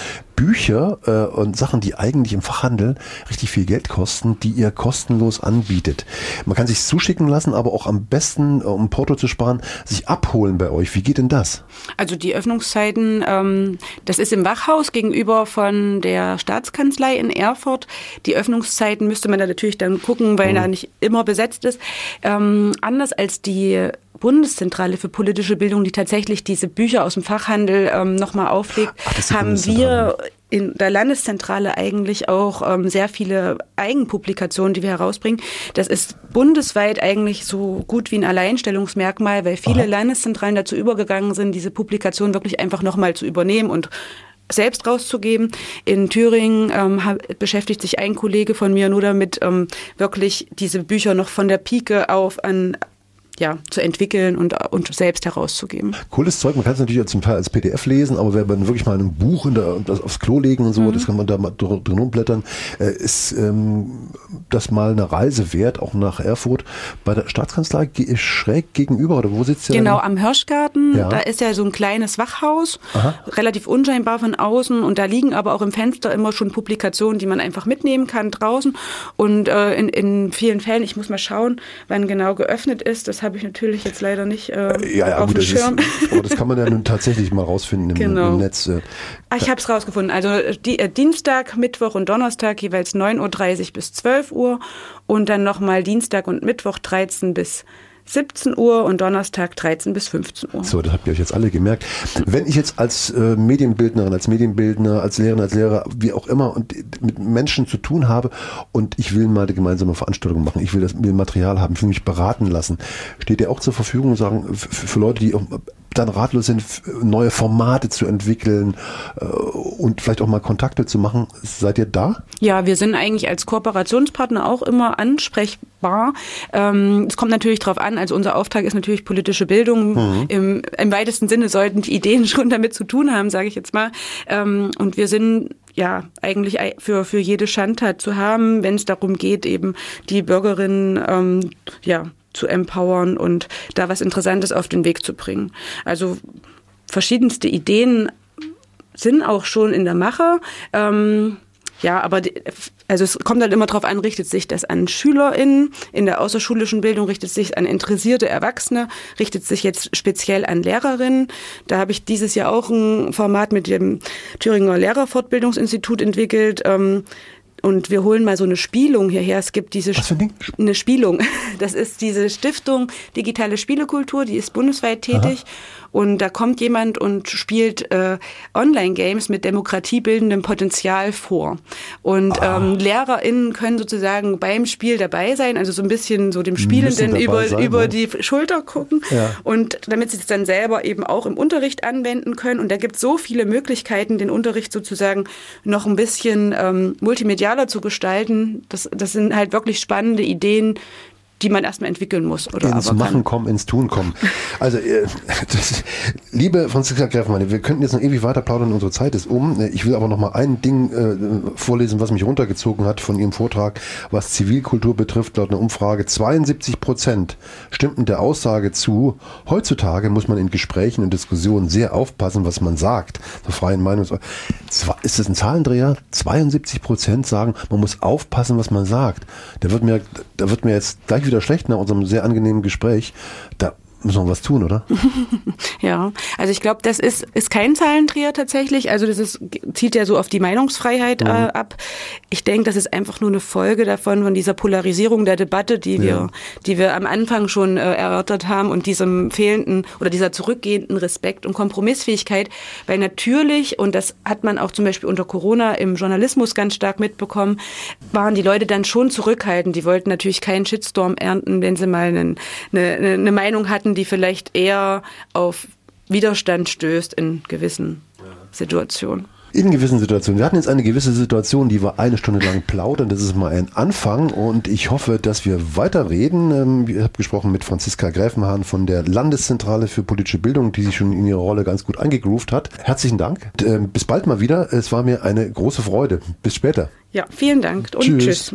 [SPEAKER 1] Bücher äh, und Sachen, die eigentlich im Fachhandel richtig viel Geld kosten, die ihr kostenlos anbietet. Man kann sich zuschicken lassen, aber auch am besten, äh, um Porto zu sparen, sich abholen bei euch. Wie geht denn das?
[SPEAKER 2] Also die Öffnungszeiten, ähm, das ist im Wachhaus gegenüber von der Staatskanzlei in Erfurt. Die Öffnungszeiten müsste man da natürlich dann gucken, weil mhm. da nicht immer besetzt ist. Ähm, anders als die Bundeszentrale für politische Bildung, die tatsächlich diese Bücher aus dem Fachhandel ähm, nochmal auflegt, Ach, haben wir in der Landeszentrale eigentlich auch ähm, sehr viele Eigenpublikationen, die wir herausbringen. Das ist bundesweit eigentlich so gut wie ein Alleinstellungsmerkmal, weil viele Aha. Landeszentralen dazu übergegangen sind, diese Publikation wirklich einfach nochmal zu übernehmen und selbst rauszugeben. In Thüringen ähm, beschäftigt sich ein Kollege von mir nur damit, ähm, wirklich diese Bücher noch von der Pike auf an ja, zu entwickeln und, und selbst herauszugeben.
[SPEAKER 1] Cooles Zeug, man kann es natürlich zum Teil als PDF lesen, aber wenn man wirklich mal ein Buch in der, das aufs Klo legen und so, mhm. das kann man da mal drin umblättern, äh, ist ähm, das mal eine Reise wert, auch nach Erfurt. Bei der Staatskanzlei schräg gegenüber, oder wo sitzt ihr?
[SPEAKER 2] Genau, am Hirschgarten, ja. da ist ja so ein kleines Wachhaus, Aha. relativ unscheinbar von außen und da liegen aber auch im Fenster immer schon Publikationen, die man einfach mitnehmen kann draußen und äh, in, in vielen Fällen, ich muss mal schauen, wann genau geöffnet ist, das habe ich natürlich jetzt leider nicht äh, ja, ja, auf gut, dem Schirm.
[SPEAKER 1] Ist, <laughs> aber das kann man ja nun tatsächlich mal rausfinden im, genau. im Netz. Äh.
[SPEAKER 2] Ah, ich habe es rausgefunden. Also die, äh, Dienstag, Mittwoch und Donnerstag jeweils 9.30 Uhr bis 12 Uhr und dann nochmal Dienstag und Mittwoch 13 bis 17 Uhr und Donnerstag 13 bis 15 Uhr.
[SPEAKER 1] So, das habt ihr euch jetzt alle gemerkt. Wenn ich jetzt als äh, Medienbildnerin, als Medienbildner, als Lehrerin, als Lehrer, wie auch immer, und mit Menschen zu tun habe und ich will mal eine gemeinsame Veranstaltung machen, ich will das will Material haben, ich will mich beraten lassen, steht ihr auch zur Verfügung, sagen, für, für Leute, die dann ratlos sind, neue Formate zu entwickeln äh, und vielleicht auch mal Kontakte zu machen. Seid ihr da?
[SPEAKER 2] Ja, wir sind eigentlich als Kooperationspartner auch immer ansprechbar. Ähm, es kommt natürlich darauf an, also unser Auftrag ist natürlich politische Bildung. Mhm. Im, Im weitesten Sinne sollten die Ideen <laughs> schon damit zu tun haben, sage ich jetzt mal. Ähm, und wir sind ja, eigentlich für, für jede Schandtat zu haben, wenn es darum geht, eben die Bürgerinnen ähm, ja, zu empowern und da was Interessantes auf den Weg zu bringen. Also verschiedenste Ideen sind auch schon in der Mache. Ähm, Ja, aber die, also es kommt halt immer darauf an, richtet sich das an SchülerInnen in der außerschulischen Bildung, richtet sich an interessierte Erwachsene, richtet sich jetzt speziell an Lehrerinnen. Da habe ich dieses Jahr auch ein Format mit dem Thüringer Lehrerfortbildungsinstitut entwickelt. Ähm, und wir holen mal so eine Spielung hierher. Es gibt diese
[SPEAKER 1] Was für ein Ding?
[SPEAKER 2] eine Spielung. <laughs> Das ist diese Stiftung Digitale Spielekultur, die ist bundesweit tätig. Aha. Und da kommt jemand und spielt äh, Online-Games mit demokratiebildendem Potenzial vor. Und ah. ähm, LehrerInnen können sozusagen beim Spiel dabei sein, also so ein bisschen so dem Spielenden über, sein, über ne? die Schulter gucken. Ja. Und damit sie es dann selber eben auch im Unterricht anwenden können. Und da gibt es so viele Möglichkeiten, den Unterricht sozusagen noch ein bisschen ähm, multimedialer zu gestalten. Das, das sind halt wirklich spannende Ideen, die man erstmal entwickeln muss. Oder
[SPEAKER 1] ins Machen kann. kommen, ins Tun kommen. Also, äh, das, liebe Franziska Greffmann, wir könnten jetzt noch ewig weiter plaudern, unsere Zeit ist um. Ich will aber noch mal ein Ding äh, vorlesen, was mich runtergezogen hat von Ihrem Vortrag, was Zivilkultur betrifft, laut einer Umfrage. 72 Prozent stimmten der Aussage zu, heutzutage muss man in Gesprächen und Diskussionen sehr aufpassen, was man sagt. Zur freien Meinung. Ist das ein Zahlendreher? 72 Prozent sagen, man muss aufpassen, was man sagt. Da wird mir, da wird mir jetzt gleich wieder schlecht nach unserem sehr angenehmen Gespräch. Da müssen wir was tun, oder? <laughs>
[SPEAKER 2] ja, also ich glaube, das ist, ist kein Zahlendreher tatsächlich. Also das ist, zieht ja so auf die Meinungsfreiheit äh, mhm. äh, ab. Ich denke, das ist einfach nur eine Folge davon, von dieser Polarisierung der Debatte, die wir, ja. die wir am Anfang schon äh, erörtert haben und diesem fehlenden oder dieser zurückgehenden Respekt und Kompromissfähigkeit. Weil natürlich, und das hat man auch zum Beispiel unter Corona im Journalismus ganz stark mitbekommen, waren die Leute dann schon zurückhaltend. Die wollten natürlich keinen Shitstorm ernten, wenn sie mal eine, eine, eine Meinung hatten, Konflikten, die vielleicht eher auf Widerstand stößt in gewissen Situationen.
[SPEAKER 1] In gewissen Situationen. Wir hatten jetzt eine gewisse Situation, die wir eine Stunde lang plaudern. Das ist mal ein Anfang und ich hoffe, dass wir weiterreden. Ähm, ich habe gesprochen mit Franziska Gräfenhahn von der Landeszentrale für politische Bildung, die sich schon in ihrer Rolle ganz gut eingegroovt hat. Herzlichen Dank. Ähm, bis bald mal wieder. Es war mir eine große Freude. Bis später.
[SPEAKER 2] Ja, vielen Dank und tschüss. tschüss.